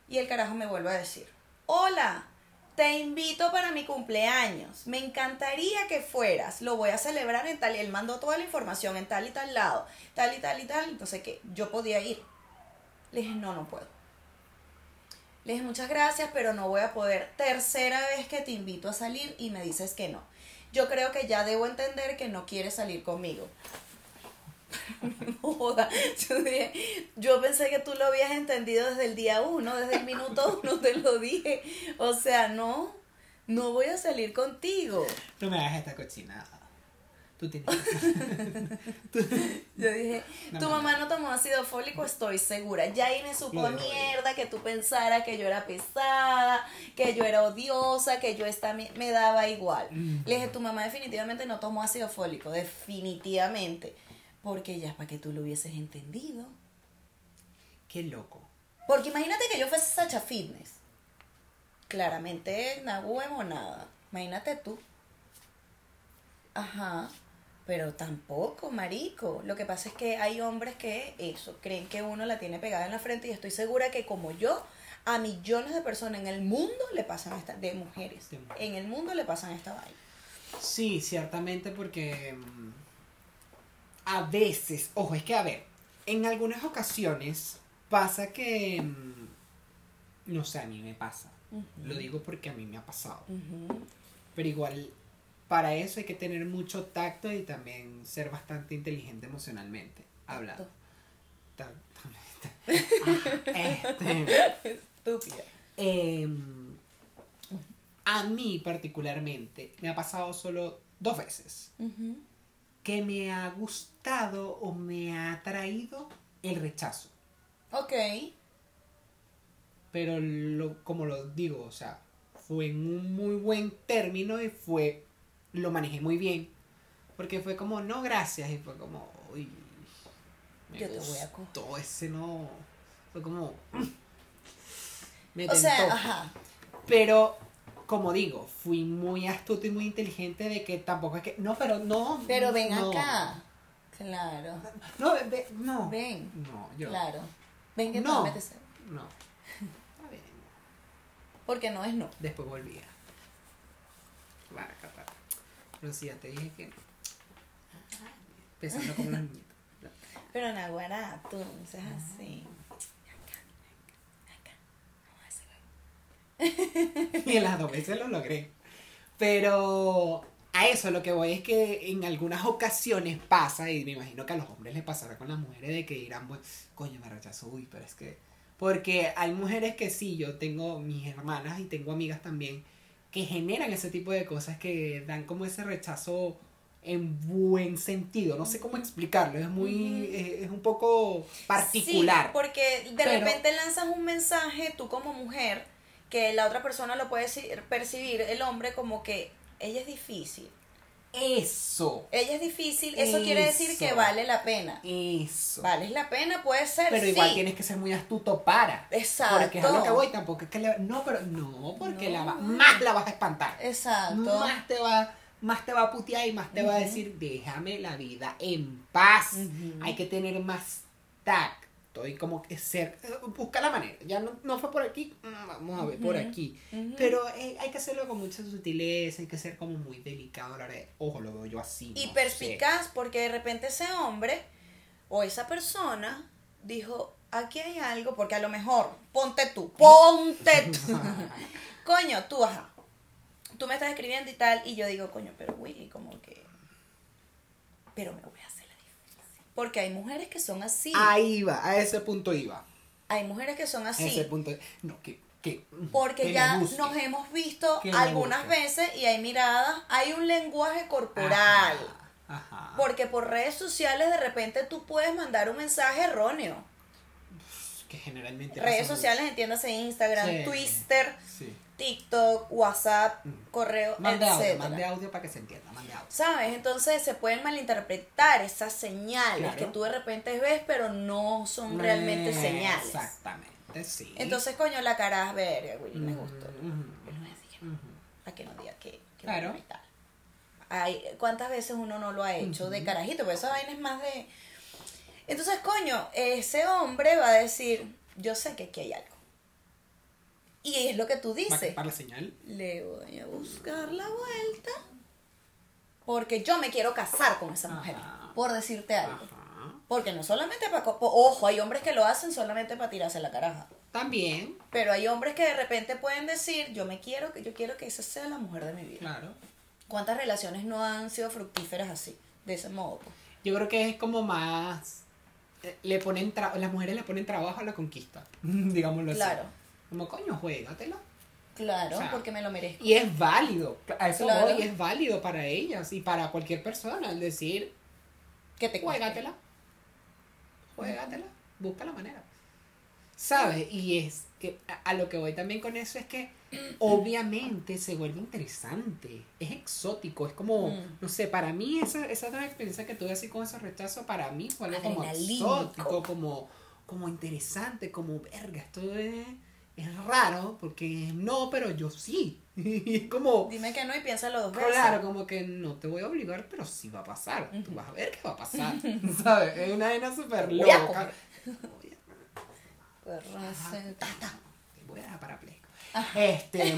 y el carajo me vuelve a decir, hola, te invito para mi cumpleaños, me encantaría que fueras, lo voy a celebrar en tal, y él mandó toda la información en tal y tal lado, tal y tal y tal, entonces que yo podía ir. Le dije, no, no puedo. Le dije, muchas gracias, pero no voy a poder. Tercera vez que te invito a salir y me dices que no. Yo creo que ya debo entender que no quieres salir conmigo. No joda. Yo, dije, yo pensé que tú lo habías entendido desde el día uno, desde el minuto uno te lo dije. O sea, no, no voy a salir contigo. No me hagas esta cochinada. Tú tienes. Yo dije, No, tu mamá no tomó ácido fólico, estoy segura. Ya ahí me supo mierda que tú pensaras que yo era pesada, que yo era odiosa, que yo esta me me daba igual. Mm. Le dije, tu mamá definitivamente no tomó ácido fólico, definitivamente. Porque ya para que tú lo hubieses entendido. Qué loco. Porque imagínate que yo fuese Sacha Fitness. Claramente, no huevo nada. Imagínate tú. Ajá. Pero tampoco, marico. Lo que pasa es que hay hombres que eso, creen que uno la tiene pegada en la frente y estoy segura que como yo, a millones de personas en el mundo le pasan esta, de mujeres, De mujeres. en el mundo le pasan esta vaina. Sí, ciertamente porque mm, a veces, ojo, es que a ver, en algunas ocasiones pasa que, mm, no sé, a mí me pasa. Lo digo porque a mí me ha pasado. Pero igual, para eso hay que tener mucho tacto y también ser bastante inteligente emocionalmente, hablando. Este, Estúpida. em, a mí particularmente me ha pasado solo dos veces Ujú. Que me ha gustado o me ha atraído el rechazo. Ok. Pero lo, como lo digo, o sea, fue en un muy buen término y fue, lo manejé muy bien. Porque fue como, no, gracias. Y fue como, uy, me Yo te voy a gustó ese no. Fue como, me O sea, tentó. ajá. Pero, como digo, fui muy astuto y muy inteligente de que tampoco es que, no, pero no. Pero ven no. acá. Claro. No, ve- no. Ven. No, yo. Claro. Ven que No. te metes. No. Está bien. Porque no es no. Después volvía. Claro, capaz. Pero sí, ya te dije que no. Pensando como los niñitos. Pero Naguará, tú no seas así. Y en las dos veces lo logré. Pero a eso lo que voy es que en algunas ocasiones pasa, y me imagino que a los hombres les pasará con las mujeres, de que dirán, pues, coño, me rechazó, uy, pero es que... Porque hay mujeres que sí, yo tengo mis hermanas y tengo amigas también, que generan ese tipo de cosas que dan como ese rechazo en buen sentido. No sé cómo explicarlo, es muy... Es, es un poco particular. Sí, porque de Pero- repente lanzas un mensaje, tú como mujer, que la otra persona lo puede percibir, el hombre, como que ella es difícil. Eso. Ella es difícil, eso, quiere decir que Eso. vale la pena. Eso. Vale la pena, puede ser. Pero sí. igual tienes que ser muy astuto para. Exacto. Porque es a lo que voy, tampoco es que le... No, pero no, porque No. la va- más la vas a espantar. Exacto. Más te va más te va a putear y más te va a decir, déjame la vida en paz. Hay que tener más tacto y como que ser... eh, Busca la manera. Ya no, no fue por aquí, mm, vamos a ver por aquí. Pero eh, hay que hacerlo con mucha sutileza, hay que ser como muy delicado a la hora de... Ojo, lo veo yo así. Y no perspicaz, porque de repente ese hombre o esa persona dijo, aquí hay algo, porque a lo mejor, ponte tú, ponte tú. coño, tú, ajá. Tú me estás escribiendo y tal, y yo digo, coño, pero Willy, como que... Pero me voy a hacer la difícil. Porque hay mujeres que son así. Ahí va, a ese punto iba. Hay mujeres que son A así. ese punto. No, que. que Porque que ya nos hemos visto algunas veces y hay miradas, hay un lenguaje corporal. Ajá. ajá. Porque por redes sociales de repente tú puedes mandar un mensaje erróneo. Que generalmente. Redes sociales, entiéndase Instagram, Sí. Twister, mucho. Sí. TikTok, WhatsApp, Mm. correo, Mande audio, mande audio para que se entienda. Mande audio. ¿Sabes? Entonces se pueden malinterpretar esas señales Claro. que tú de repente ves, pero no son realmente Eh, señales. Exactamente, sí. Entonces, coño, la cara es verga, güey, me Ujú, gustó. ujú, Yo no voy a decir, ujú. para que no diga que, que Claro. bueno y tal. Hay, ¿Cuántas veces uno no lo ha hecho de carajito? Pero esa vaina es más de... Entonces, coño, ese hombre va a decir, yo sé que aquí hay algo. Y es lo que tú dices. para la señal. Le voy a buscar la vuelta. Porque yo me quiero casar con esa mujer. Ajá. Por decirte algo. Ajá. Porque no solamente para... Ojo, hay hombres que lo hacen solamente para tirarse la caraja. También, Pero hay hombres que de repente pueden decir, yo me quiero, que yo quiero que esa sea la mujer de mi vida. claro. ¿Cuántas relaciones no han sido fructíferas así? De ese modo. Yo creo que es como más. eh, Le ponen tra- las mujeres le ponen trabajo a la conquista. Digámoslo así. Claro, Como coño, juégatela. claro, O sea, porque me lo merezco. Y es válido, a eso Claro. voy, es válido para ellas y para cualquier persona, el decir, Que te juégatela, juégatela, busca la manera. ¿Sabes? Y es que a, a lo que voy también con eso es que obviamente se vuelve interesante, es exótico, es como, Mm. no sé, para mí esa, esa nueva experiencia que tuve así con ese rechazo, para mí fue algo como exótico, como, como interesante, como verga, esto es, es raro, porque no, pero yo sí. Y es como, Dime que no y piénsalo dos veces. claro, como que no te voy a obligar, pero sí va a pasar. Tú vas a ver qué va a pasar. ¿Sabes? Es una vaina súper loca. te voy a dejar parapléjico. Este,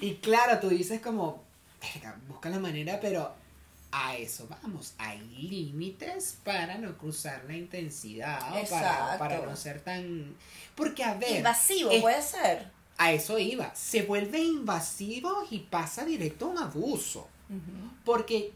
y claro, tú dices como, "Verga, busca la manera, pero a eso vamos. Hay límites para no cruzar la intensidad para, para no ser tan... Porque a ver, Invasivo, es- puede ser. a eso iba. Se vuelve invasivo y pasa directo a un abuso. Porque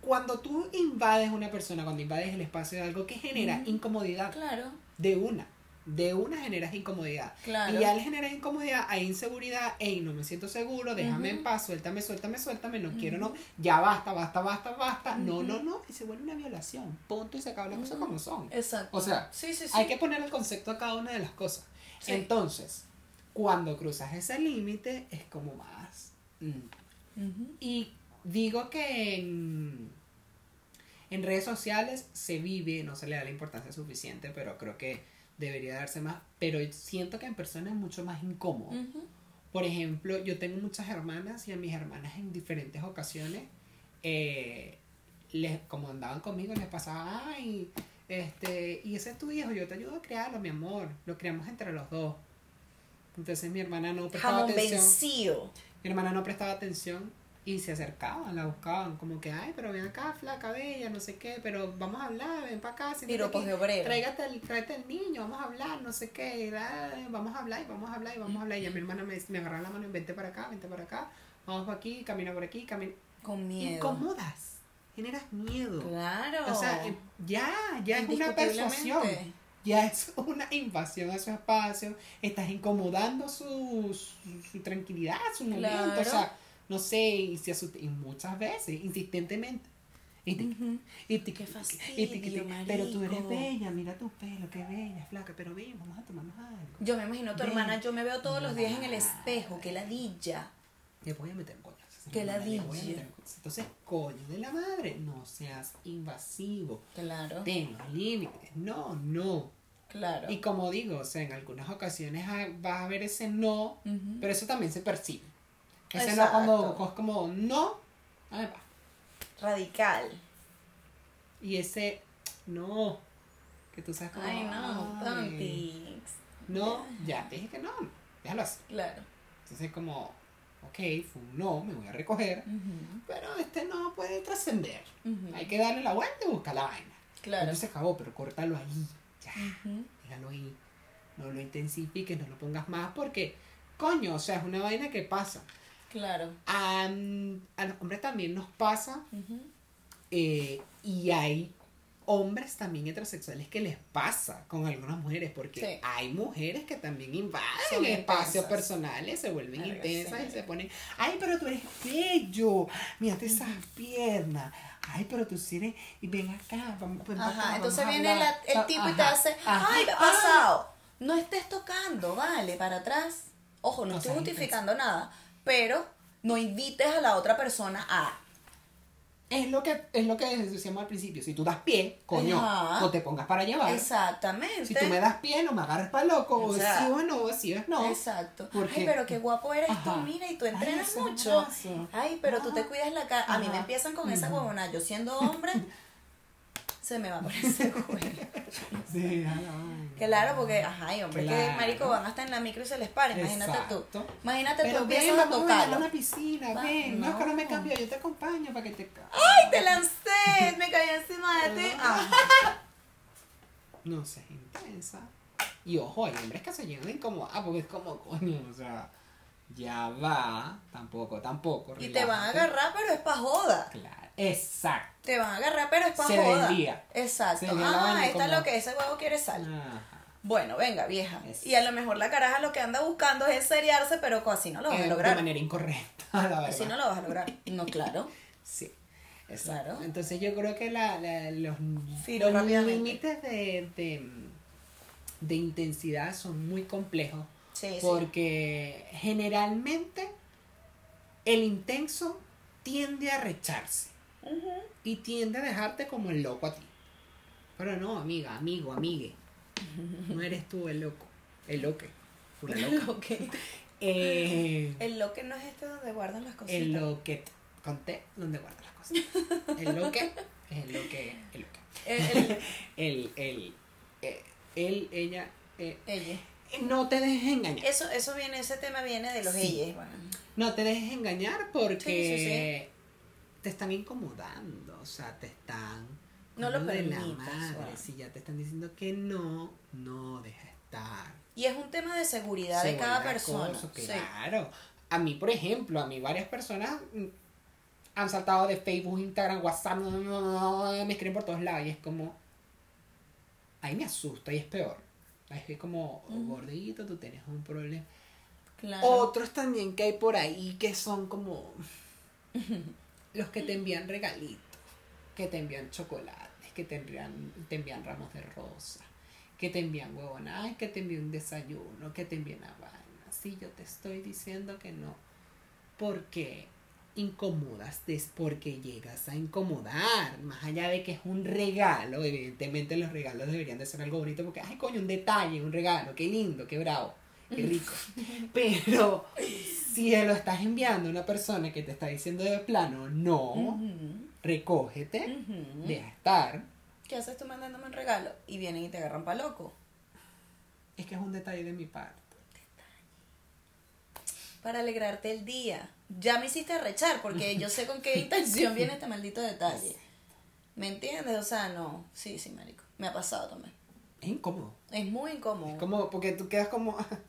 cuando tú invades una persona, cuando invades el espacio de algo que genera incomodidad, Claro, de una. De una generas incomodidad. claro. Y ya le generas incomodidad, hay inseguridad, ey, no me siento seguro, déjame en paz, suéltame, suéltame, suéltame, no Ujú. quiero, no, ya basta, basta, basta, basta, no, no, no, y se vuelve una violación, punto, y se acaba las cosas como son. Exacto. O sea, sí, sí, sí. Hay que poner el concepto a cada una de las cosas. Entonces, cuando cruzas ese límite, es como más... mm. Y digo que en, en redes sociales se vive, no se le da la importancia suficiente, pero creo que debería darse más. Pero siento que en personas es mucho más incómodo. Por ejemplo, yo tengo muchas hermanas y a mis hermanas en diferentes ocasiones, eh, les, como andaban conmigo, les pasaba, ay, este, y ese es tu hijo, yo te ayudo a criarlo, mi amor, lo criamos entre los dos. Entonces mi hermana no prestaba Jamón atención. vencido. Mi hermana no prestaba atención y se acercaban, la buscaban, como que, ay, pero ven acá, flaca, bella, no sé qué, pero vamos a hablar, ven para acá, Piropos de obrero. tráigate al, tráete al niño, vamos a hablar, no sé qué, da- vamos a hablar y vamos a hablar y vamos a hablar. Y a mi hermana me, me agarraba la mano y vente para acá, vente para acá, vamos por aquí, camina por aquí, camina. Con miedo. Incomodas, generas miedo. Claro. O sea, eh, ya, ya es una persuasión. Ya es una invasión a su espacio, estás incomodando su, su, su tranquilidad, su momento, Claro. o sea, no sé, y, se asusta- y muchas veces, insistentemente. Y te- Ujú. y te- Qué y te- fastidio, pero tú eres bella, mira tu pelo, qué bella, flaca, pero ven, vamos a tomarnos algo. Yo me imagino a tu Ven. hermana, yo me veo todos los días en el espejo, que ladilla. Te voy a meter en coñas. Qué señora, le voy a ladilla. meter en coñas. Entonces, coño de la madre, no seas invasivo, Claro, ten los límites, no, no. claro. Y como digo, o sea, en algunas ocasiones vas a ver ese no, Ujú. pero eso también se percibe. Ese no cuando es como no, ahí va. Radical. Y ese no, que tú sabes como. Ay, no, ay. No, ya, te dije que no, déjalo así. Claro. Entonces, como, ok, fue un no, me voy a recoger, pero este no puede trascender. Hay que darle la vuelta y buscar la vaina. Claro. No se acabó, pero córtalo ahí. Ya, Ujú. déjalo ahí. No lo intensifiques, no lo pongas más porque, coño, o sea, es una vaina que pasa. Claro. A, a los hombres también nos pasa eh, y hay hombres también heterosexuales que les pasa con algunas mujeres porque Sí. hay mujeres que también invaden espacios personales, se vuelven intensas sí. y se ponen, ay, pero tú eres bello, mírate esas piernas, ay, pero tú sí eres, y ven acá, vamos, ven acá, entonces a viene hablar". la- el tipo y te hace, ajá, ay, ¿qué ha ay. pasado? No estés tocando, vale, para atrás. Ojo, no No estoy justificando nada, pero no invites a la otra persona a. Es lo que es lo que decíamos al principio, si tú das pie, coño, Ajá. no te pongas para llevar. Exactamente. Si tú me das pie, no me agarres para loco, o sí o no, o sí o no. Exacto. Porque- Ay, pero qué guapo eres Ajá. tú, mira, y tú Ay, entrenas es mucho. Ay, pero tú te cuidas la cara. A mí me empiezan con esa huevona. Yo siendo hombre, se me va por ese juego. Sí. Claro, porque, ajá, hombre, que marico van hasta en la micro y se les para. Imagínate Exacto. tú. Imagínate Pero tú ven, empiezas a vamos a a tocarlo. una piscina, Va- ven. No, es que no me no. cambio, yo te acompaño para que te ¡Ay, te lancé! Me caí encima de ti. Ah. No sé, intensa. Y ojo, hay hombres que se llegan a incomodar porque es como, coño, o sea, ya va, tampoco, tampoco. Y te van a agarrar, pero es pa' joda. Claro, exacto. Te van a agarrar, pero es pa' Se joda. Exacto. Se Ah, esta es como- lo que ese huevo quiere sal. Ajá. Bueno, venga, vieja. Es- Y a lo mejor la caraja lo que anda buscando es seriarse, pero así no lo vas Eh, a de lograr. manera incorrecta, la verdad. Así no lo vas a lograr. No, claro. Sí. Exacto. Claro. Entonces yo creo que la, la- los, límites de, de, de intensidad son muy complejos Sí, sí. porque generalmente el intenso tiende a recharse Ujú. y tiende a dejarte como el loco a ti. Pero no, amiga, amigo, amigue. No eres tú el loco. El loque. Una El loca. loque. Eh, El loque no es este donde guardan las cositas. el loque. Conté donde guardas las cosas. El loque el loque. El loque. El, el- El, el, eh, él, ella. eh, ella. no te dejes engañar. Eso, eso viene, ese tema viene de los Sí. ellos. Bueno. No te dejes engañar porque Sí, sí, te están incomodando, o sea, te están... No lo de la madre. Si ya te están diciendo que no, no deja estar. Y es un tema de seguridad Se de cada persona. acoso, Sí. Claro. A mí, por ejemplo, a mí varias personas han saltado de Facebook, Instagram, WhatsApp, no, no, no, me escriben por todos lados y es como... Ahí me asusta y es peor. Es como, oh, gordito, tú tienes un problema. Claro. Otros también que hay por ahí que son como los que te envían regalitos, que te envían chocolates, que te envían, te envían ramos de rosa, que te envían huevonas, ay, que te envían un desayuno, que te envían una vaina. Sí, yo te estoy diciendo que no. Porque incomodas porque llegas a incomodar. Más allá de que es un regalo, evidentemente los regalos deberían de ser algo bonito porque, ay, coño, un detalle, un regalo, qué lindo, qué bravo, qué rico. Pero si lo estás enviando a una persona que te está diciendo de plano, no, Ujú, recógete, ujú. deja estar, ¿Qué haces tú mandándome un regalo? Y vienen y te agarran pa' loco. es que es un detalle de mi parte. Para alegrarte el día. Ya me hiciste arrechar porque yo sé con qué intención viene este maldito detalle. ¿Me entiendes? O sea, no. Sí, sí, marico. Me ha pasado también. Es incómodo. Es muy incómodo. Es como, porque tú quedas como.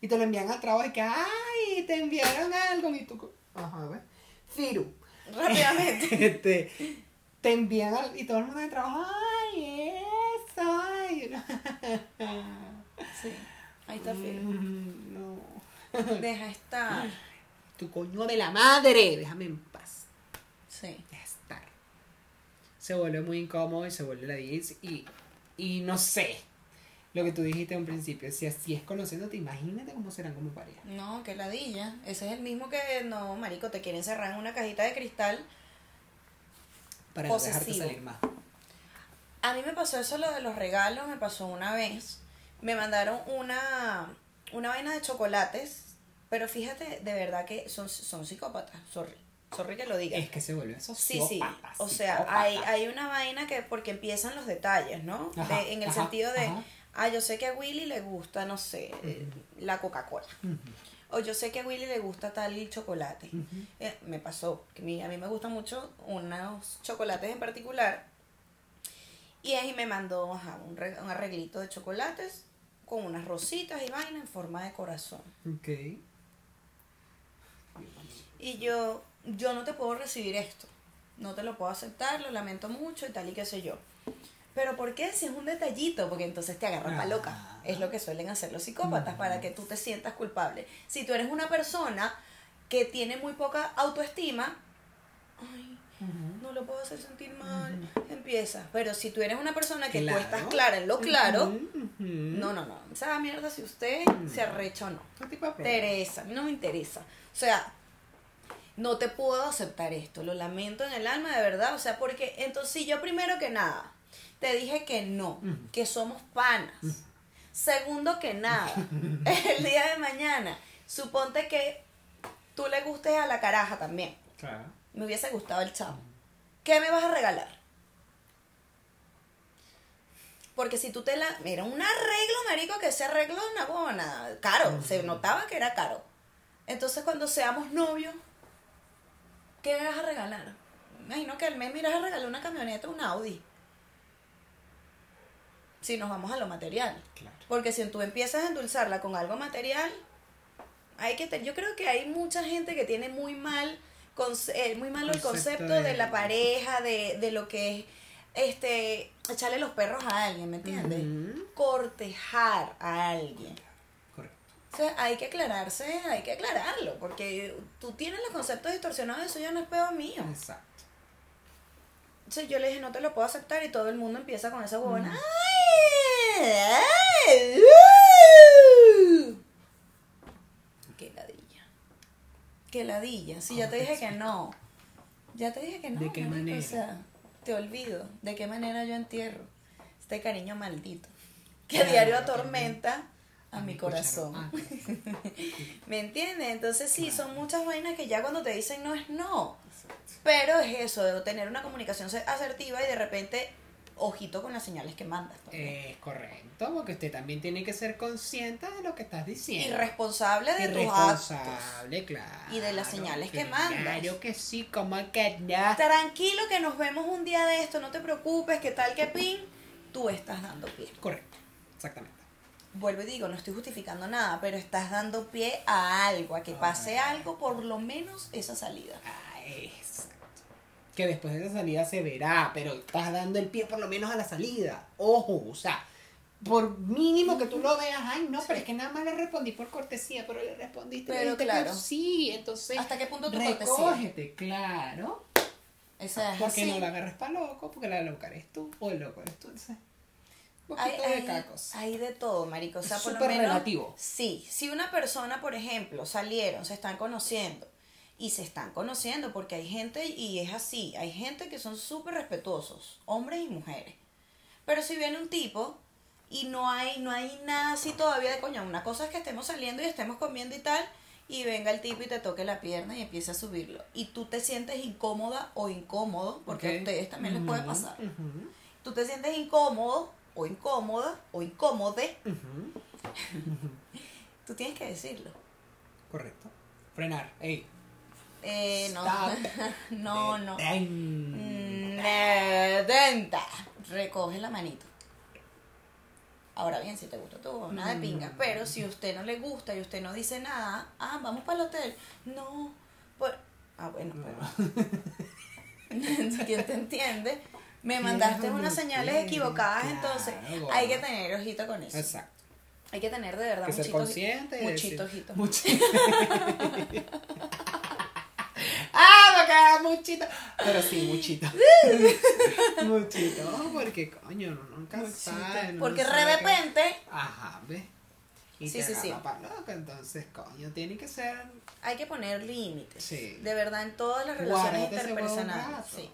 y te lo envían al trabajo y que, ay, te enviaron algo. Y tú, ajá, ¿ves? Firu. Rápidamente. Este, te envían al, y todo el mundo en el trabajo, ay, eso, ay. Sí. Ahí está. Mm, No. Deja estar. Tu coño de la madre, déjame en paz. Sí. Deja estar. Se vuelve muy incómodo y se vuelve la 10 y, y no sé. Lo que tú dijiste en un principio, si así es conociéndote, imagínate cómo serán como pareja. No, que ladilla. Ese es el mismo que, no, marico, te quiere encerrar en una cajita de cristal. Para no dejarte Posesivo. salir más. A mí me pasó eso lo de los regalos, me pasó una vez. Me mandaron una, una vaina de chocolates, pero fíjate, de verdad que son, son psicópatas, sorry. Sorry que lo diga. Es que se vuelve Sí, sociópata. sí. O sea, hay, hay una vaina que porque empiezan los detalles, ¿no? De- en el ajá, sentido de, ajá. Ah, yo sé que a Willy le gusta, no sé, la Coca-Cola. O yo sé que a Willy le gusta tal chocolate. Eh, me pasó, que mi- a mí me gustan mucho unos chocolates en particular. Y ahí me mandó ajá, un, re- un arreglito de chocolates con unas rositas y vaina en forma de corazón. Ok. Y yo, yo no te puedo recibir esto. No te lo puedo aceptar, lo lamento mucho y tal y qué sé yo. Pero ¿por qué? Si es un detallito, porque entonces te agarran pa' loca. Es lo que suelen hacer los psicópatas, para que tú te sientas culpable. Si tú eres una persona que tiene muy poca autoestima, ay, no lo puedo hacer sentir mal, empieza. Pero si tú eres una persona que tú Claro. estás clara en lo claro, no, no, no. Esa mierda si usted se arrecha o no. Teresa, a mí no me interesa. O sea, no te puedo aceptar esto, lo lamento en el alma de verdad, o sea, porque entonces si yo primero que nada te dije que no, que somos panas. Segundo que nada, el día de mañana, suponte que tú le gustes a la caraja también. Claro. Me hubiese gustado el chavo. ¿Qué me vas a regalar? Porque si tú te la... Era un arreglo, marico, que ese arreglo una buena, caro. Se notaba que era caro. Entonces cuando seamos novios, ¿qué me vas a regalar? Imagino que al mes me irás a regalar una camioneta, un Audi. Si nos vamos a lo material. Claro. Porque si tú empiezas a endulzarla con algo material, hay que te- yo creo que hay mucha gente que tiene muy mal conce- eh, muy malo el Concepto de... de- la pareja, de, de lo que es este echarle los perros a alguien, ¿me entiendes? Cortejar a alguien. Correcto. O sea, hay que aclararse, hay que aclararlo, porque tú tienes los conceptos distorsionados, eso ya no es peor mío. Exacto. Entonces yo le dije, no te lo puedo aceptar y todo el mundo empieza con esa huevona. Mm. ¡Ay! ¡Ay! ¡Uh! ¡Qué ladilla! ¡Qué ladilla! Si ya te dije que no. Ya te dije que no. ¿De qué marico, manera? O sea, te olvido. ¿De qué manera yo entierro? Este cariño maldito. Que a diario atormenta a mi corazón. Ah, ¿Me entiendes? Entonces sí, Claro. son muchas vainas que ya cuando te dicen no es no. Pero es eso, de tener una comunicación asertiva y de repente, ojito con las señales que mandas. también. Es correcto, porque usted también tiene que ser consciente de lo que estás y diciendo. responsable de Y tus actos. responsable, claro. Y de las señales que mandas. Claro que sí, como que no. Tranquilo que nos vemos un día de esto, no te preocupes, que tal que pin, tú estás dando pie. Correcto, exactamente. Vuelvo y digo, no estoy justificando nada, pero estás dando pie a algo, a que pase Ah. algo, por lo menos esa salida. Ah, exacto. Que después de esa salida se verá, pero estás dando el pie por lo menos a la salida. Ojo, o sea, por mínimo que tú lo veas, ay, no, pero es que nada más le respondí por cortesía, pero le respondiste, Pero claro. sí, entonces ¿Hasta qué punto tu cortesía? recógete, claro. Esa es Porque así. no la agarres para loco, porque la loca eres tú, o el loco eres tú, entonces. Hay, de hay- de todo, marico. O sea, Es por lo menos. relativo. Sí, si una persona, por ejemplo, salieron, se están conociendo y se están conociendo porque hay gente y es así, hay gente que son súper respetuosos, hombres y mujeres. Pero si viene un tipo y no hay no hay nada así todavía de coño, una cosa es que estemos saliendo y estemos comiendo y tal y venga el tipo y te toque la pierna y empiece a subirlo y tú te sientes incómoda o incómodo porque a ustedes también les puede pasar. Tú te sientes incómodo o incómoda o incómode, tú tienes que decirlo. Correcto. Frenar. Ey. Eh, no, no, no. Detén. Nedenta. Recoge la manito. Ahora bien, si te gusta tu nada de pinga, Mm. pero si usted no le gusta y usted no dice nada, ah, vamos para el hotel. No, pues, ah, bueno, pero ¿quién te entiende? Me mandaste unas señales equivocadas, claro, entonces hay que tener ojito con eso. Exacto. Hay que tener de verdad muchito, muchito ojito. Muchito. ah, queda muchito. Pero sí, muchito. muchito. Porque, coño, no, nunca sabe. Porque de repente Ajá, ¿ves? Y Sí, te sí, sí. loca, entonces, coño, tiene que ser. hay que poner límites. Sí. De verdad, en todas las relaciones Guárdate interpersonales. Sí.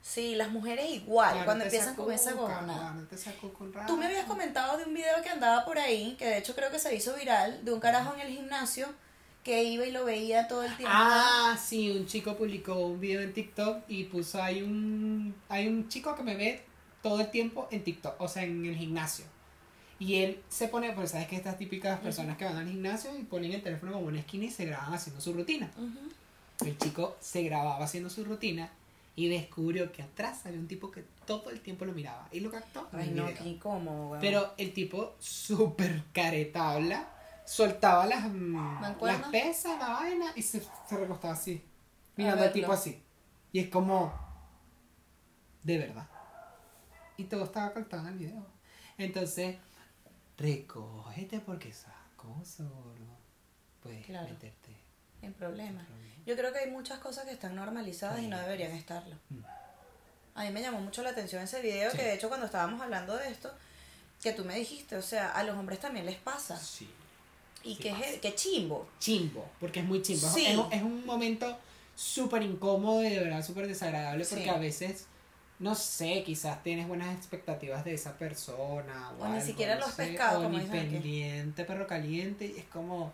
sí, las mujeres igual, cuando empiezan con esa un Tú me habías comentado de un video que andaba por ahí, que de hecho creo que se hizo viral, de un carajo en el gimnasio que iba y lo veía todo el tiempo. Ah, sí, un chico publicó un video en TikTok y puso hay un hay un chico que me ve todo el tiempo en TikTok, o sea, en el gimnasio. Y él se pone, pues sabes que estas típicas personas que van al gimnasio y ponen el teléfono como una esquina y se graban haciendo su rutina. El chico se grababa haciendo su rutina y descubrió que atrás había un tipo que todo el tiempo lo miraba y lo captó. Ay, no, qué incómodo. Pero el tipo súper caretabla, soltaba las, mm, las pesas, la vaina y se, se recostaba así, mirando al tipo así. Y es como, de verdad. Y todo estaba captado en el video. Entonces, recógete porque esas cosas, puedes Claro. meterte. En problemas. en problemas. Yo creo que hay muchas cosas que están normalizadas y no deberían estarlo. Mm. A mí me llamó mucho la atención ese video, Sí. que de hecho cuando estábamos hablando de esto, que tú me dijiste, o sea, a los hombres también les pasa. Sí. Y pasa. es, que chimbo. chimbo, porque es muy chimbo. Sí. Es, un- es un momento súper incómodo y de verdad súper desagradable porque Sí. a veces, no sé, quizás tienes buenas expectativas de esa persona. O, O ni siquiera no lo has sé, pescado, O como ni pendiente, perro caliente. Y es como,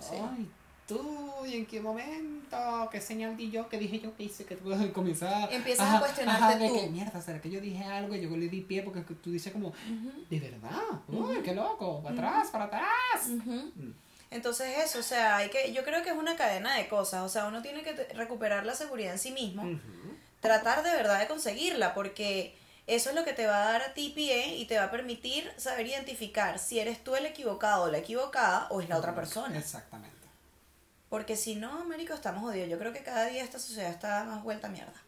Sí. ay, tú, ¿y en qué momento? ¿Qué señal di yo? ¿Qué dije yo? ¿Qué hice? Que tú comienzas Empiezas a cuestionarte ajá, de tú. mierda, ¿será que yo dije algo y yo le di pie? Porque tú dices como, de verdad, uy, qué loco, para atrás, para atrás. Mm. Entonces eso, o sea, hay que, yo creo que es una cadena de cosas, o sea, uno tiene que recuperar la seguridad en sí mismo, tratar de verdad de conseguirla, porque eso es lo que te va a dar a ti pie y te va a permitir saber identificar si eres tú el equivocado o la equivocada o es la otra persona. Exactamente. Porque si no, Américo, estamos jodidos. Yo creo que cada día esta sociedad está más vuelta a mierda.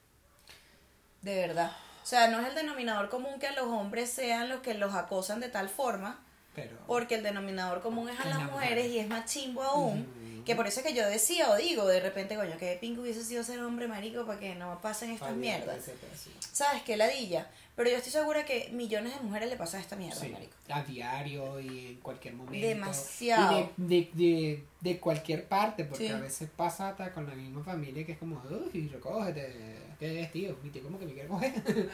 De verdad. O sea, no es el denominador común que los hombres sean los que los acosan de tal forma, Pero. porque el denominador común es a las la mujeres mujer. y es más chimbo aún. Que por eso es que yo decía o digo de repente, coño, que pingo hubiese sido ser hombre marico para que no pasen estas mierdas. ¿Sabes qué ladilla? Pero yo estoy segura que millones de mujeres le pasan esta mierda, Sí, marico. a diario y en cualquier momento. Demasiado. Y de, de, de, de cualquier parte, porque Sí. a veces pasa hasta con la misma familia que es como, uy, recógete. ¿Qué es, tío? Mi tío como que me quiere coger.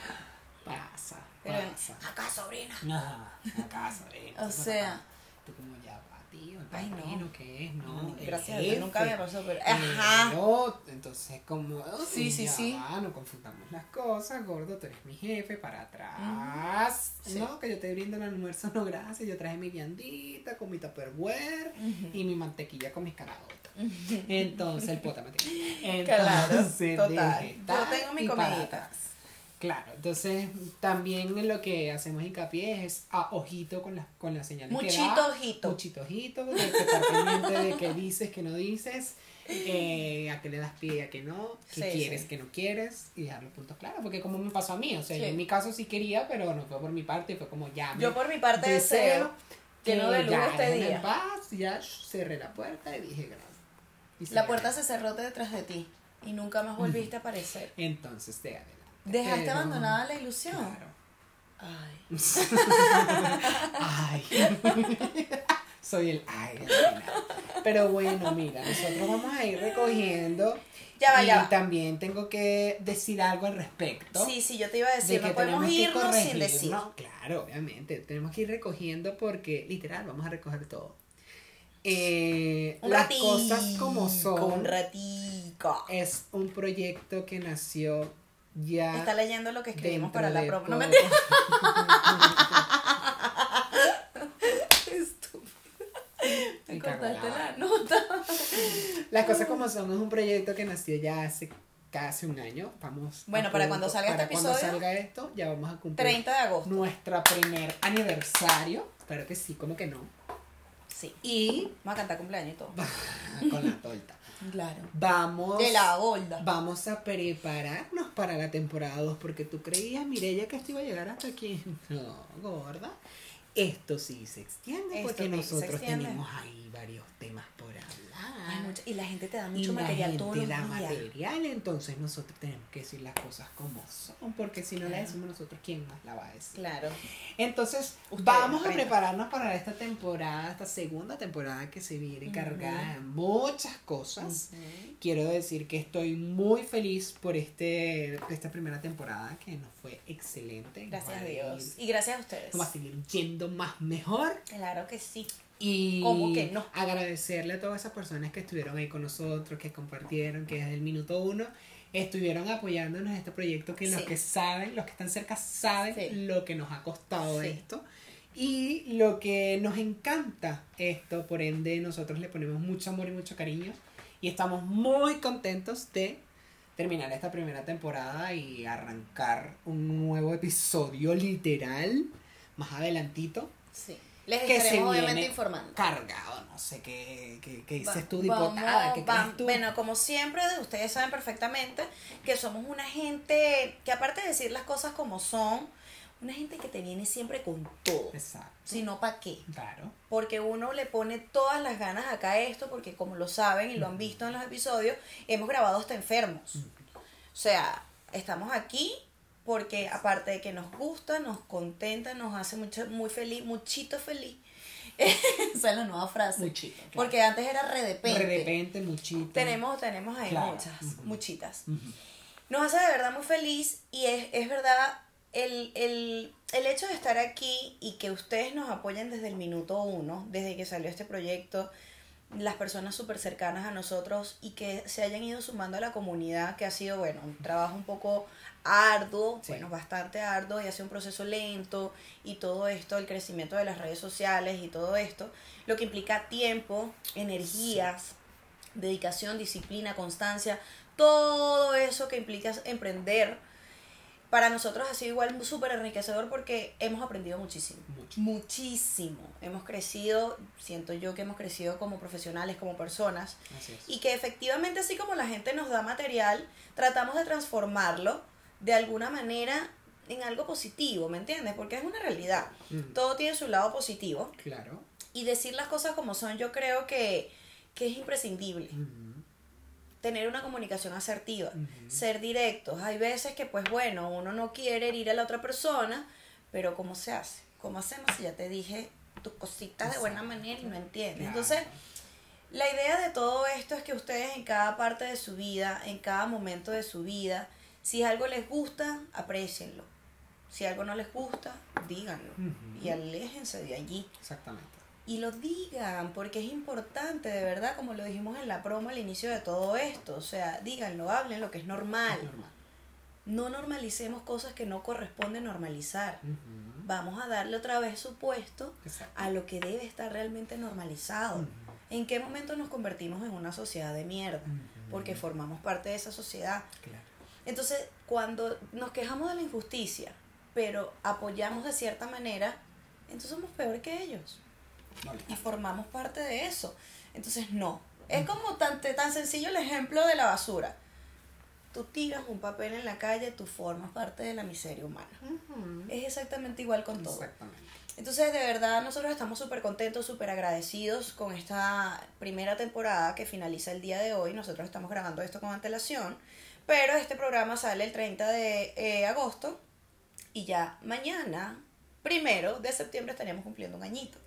Pasa, Pero pasa. acá, sobrina. Ajá, acá, sobrina. O sea. Tú como ya va, tío, el Ay, no. ¿qué es? No, No, gracias a Dios, nunca jefe, me pasó, pero- Ajá. otro. Entonces, como. Sí, ay, sí, ya sí. va, no confundamos las cosas, gordo, tú eres mi jefe, para atrás. Sí. No, que yo te brindo el almuerzo, no, gracias. Yo traje mi viandita con mi tupperware y mi mantequilla con mis caraotas. Entonces, el pota Claro, Entonces, total. deje Yo tengo mi comidita. Claro, entonces también lo que hacemos hincapié es a ojito con las con las señales que Muchito da. ojito. Muchito ojito, de que estar pendiente de qué dices, qué no dices, eh, a qué le das pie, a qué no, qué Sí, quieres, sí. qué no quieres, y dejar los puntos claros, porque como me pasó a mí, o sea, yo en mi caso sí quería, pero no fue por mi parte, fue como ya. me Yo por mi parte deseo que no de lujo ya, este día. en paz, ya cerré la puerta y dije gracias. Y La puerta se cerró detrás de ti y nunca más volviste a aparecer. Entonces, adelante. Dejaste Pero- abandonada la ilusión. Claro. Ay. Ay. Soy el ay. Pero bueno, mira, nosotros vamos a ir recogiendo. Ya va, y ya va. también tengo que decir algo al respecto. Sí, sí, yo te iba a de decir, que no podemos irnos sin decir. Claro, obviamente. Tenemos que ir recogiendo porque, literal, vamos a recoger todo. Eh, Un las ratico, cosas como son. Un ratico. Es un proyecto que nació ya. Está leyendo lo que escribimos para la promo. No me. Me cortaste la nota. Las cosas como son es un proyecto que nació ya hace casi un año. Vamos. Bueno, para cuando salga para este cuando episodio, salga esto, ya vamos a cumplir 30 de agosto. nuestro primer aniversario. Claro que sí, como que no. Sí. Y Vamos a cantar cumpleaños y todo. con la torta. Claro. Vamos. De la gorda. Vamos a prepararnos para la temporada 2 porque tú creías, Mireya, que esto iba a llegar hasta aquí. No, gorda. Esto sí se extiende Esto porque se nosotros extiende. tenemos ahí varios temas por hablar. Y la gente te da y mucho la material gente todos los da días. material, entonces nosotros tenemos que decir las cosas como son, porque si no la Claro. decimos nosotros, ¿quién más la va a decir? Claro. Entonces, Ustedes vamos a prepararnos para esta temporada, esta segunda temporada que se viene cargada de muchas cosas. Quiero decir que estoy muy feliz por este esta primera temporada que nos fue excelente. Gracias a Dios. ir- Y gracias a ustedes. Nos va a seguir yendo más mejor. Claro que sí. Y ¿Cómo que no? agradecerle a todas esas personas que estuvieron ahí con nosotros, que compartieron, que desde el minuto uno estuvieron apoyándonos en este proyecto, que los Sí. que saben, los que están cerca saben Sí. lo que nos ha costado Sí. esto. Y lo que nos encanta esto, por ende nosotros le ponemos mucho amor y mucho cariño. Y estamos muy contentos de terminar esta primera temporada y arrancar un nuevo episodio literal más adelantito Sí. Les que se estaremos obviamente viene informando. cargado, no sé qué, qué, qué dices Va- tú, diputada, qué crees tú. Bueno, como siempre, ustedes saben perfectamente que somos una gente que aparte de decir las cosas como son, una gente que te viene siempre con todo. Exacto. Si no, ¿para qué? Claro. Porque uno le pone todas las ganas acá a esto, porque como lo saben y lo han visto en los episodios, hemos grabado hasta enfermos. O sea, estamos aquí porque aparte de que nos gusta, nos contenta, nos hace mucho, muy feliz, muchito feliz. Esa es la nueva frase. Muchito, claro. Porque antes era re de repente. De repente, muchito. Tenemos, tenemos ahí Claro. muchas, muchitas. Nos hace de verdad muy feliz y es, es verdad el, el, el hecho de estar aquí y que ustedes nos apoyen desde el minuto uno, desde que salió este proyecto, las personas súper cercanas a nosotros y que se hayan ido sumando a la comunidad, que ha sido, bueno, un trabajo un poco arduo, Sí. bueno, bastante arduo y ha sido un proceso lento y todo esto, el crecimiento de las redes sociales y todo esto, lo que implica tiempo, energías, dedicación, disciplina, constancia, todo eso que implica emprender, para nosotros ha sido igual súper enriquecedor porque hemos aprendido muchísimo. Mucho. Muchísimo. Hemos crecido, siento yo que hemos crecido como profesionales, como personas, Así es. y que efectivamente así como la gente nos da material, tratamos de transformarlo de alguna manera en algo positivo, ¿me entiendes? Porque es una realidad. Todo tiene su lado positivo Claro. y decir las cosas como son yo creo que, que es imprescindible tener una comunicación asertiva, ser directos. Hay veces que, pues bueno, uno no quiere herir a la otra persona, pero ¿cómo se hace? ¿Cómo hacemos si ya te dije tus cositas de buena manera y no entiendes? Claro. Entonces, la idea de todo esto es que ustedes en cada parte de su vida, en cada momento de su vida, si algo les gusta, aprecienlo. Si algo no les gusta, díganlo. Y aléjense de allí. Exactamente. Y lo digan, porque es importante, de verdad, como lo dijimos en la promo al inicio de todo esto. O sea, díganlo, hablen lo que es normal. Es normal. No normalicemos cosas que no corresponden normalizar. Vamos a darle otra vez su puesto Exacto. a lo que debe estar realmente normalizado. ¿En qué momento nos convertimos en una sociedad de mierda? Porque formamos parte de esa sociedad. Claro. Entonces, cuando nos quejamos de la injusticia, pero apoyamos de cierta manera, entonces somos peor que ellos. Y formamos parte de eso. Entonces, no. Es como tan, tan sencillo el ejemplo de la basura. Tú tiras un papel en la calle, tú formas parte de la miseria humana. Es exactamente igual con todo. Exactamente. Entonces, de verdad, nosotros estamos súper contentos, súper agradecidos con esta primera temporada que finaliza el día de hoy. Nosotros estamos grabando esto con antelación, pero este programa sale el 30 de eh, agosto y ya mañana, primero de septiembre, estaríamos cumpliendo un añito.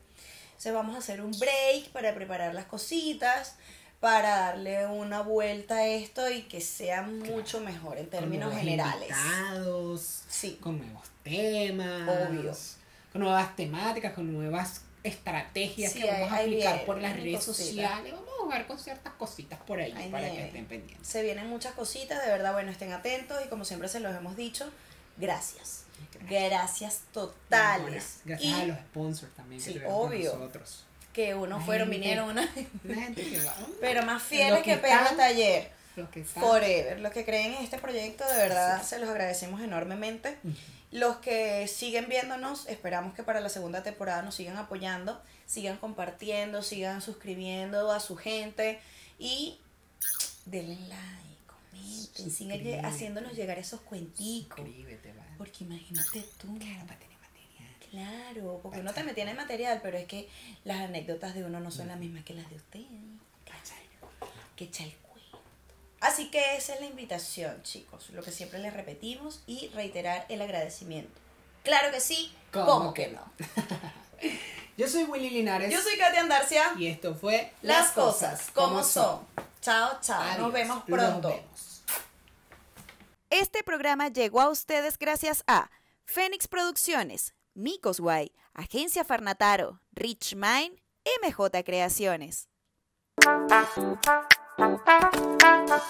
Entonces, vamos a hacer un break para preparar las cositas, para darle una vuelta a esto y que sea mucho mejor en términos Con generales. invitados, Sí. con nuevos temas. Obvio. Con nuevas temáticas, con nuevas estrategias Sí, que vamos a aplicar por las redes cositas. sociales. Vamos a jugar con ciertas cositas por ahí, para que estén pendientes. Se vienen muchas cositas, de verdad, bueno, estén atentos y como siempre se los hemos dicho, gracias. Gracias totales. Gracias y a los sponsors también que obvio. con nosotros. que unos La fueron, gente. vinieron, una... Gente que va. pero más fieles que, que están- taller. Los que. Forever. Los que creen en este proyecto, de verdad, se los agradecemos enormemente. Los que siguen viéndonos, esperamos que para la segunda temporada nos sigan apoyando, sigan compartiendo, sigan suscribiendo a su gente y denle like, comenten, sigan haciéndonos llegar esos cuenticos. Suscríbete, va. Porque imagínate tú. Claro, para tener material. Claro, porque uno también tiene material, pero es que las anécdotas de uno no son las mismas que las de ustedes. Que cuento. Así que esa es la invitación, chicos. Lo que siempre les repetimos y reiterar el agradecimiento. Claro que sí, ¿Cómo ¿cómo que no? Yo soy Willy Linares. Yo soy Katia Andarcia. Y esto fue Las cosas como son. Chao, chao. Adiós. Nos vemos Nos pronto. vemos. Este programa llegó a ustedes gracias a Fénix Producciones, Micos Guay, Agencia Farnataro, Rich Mind, MJ Creaciones.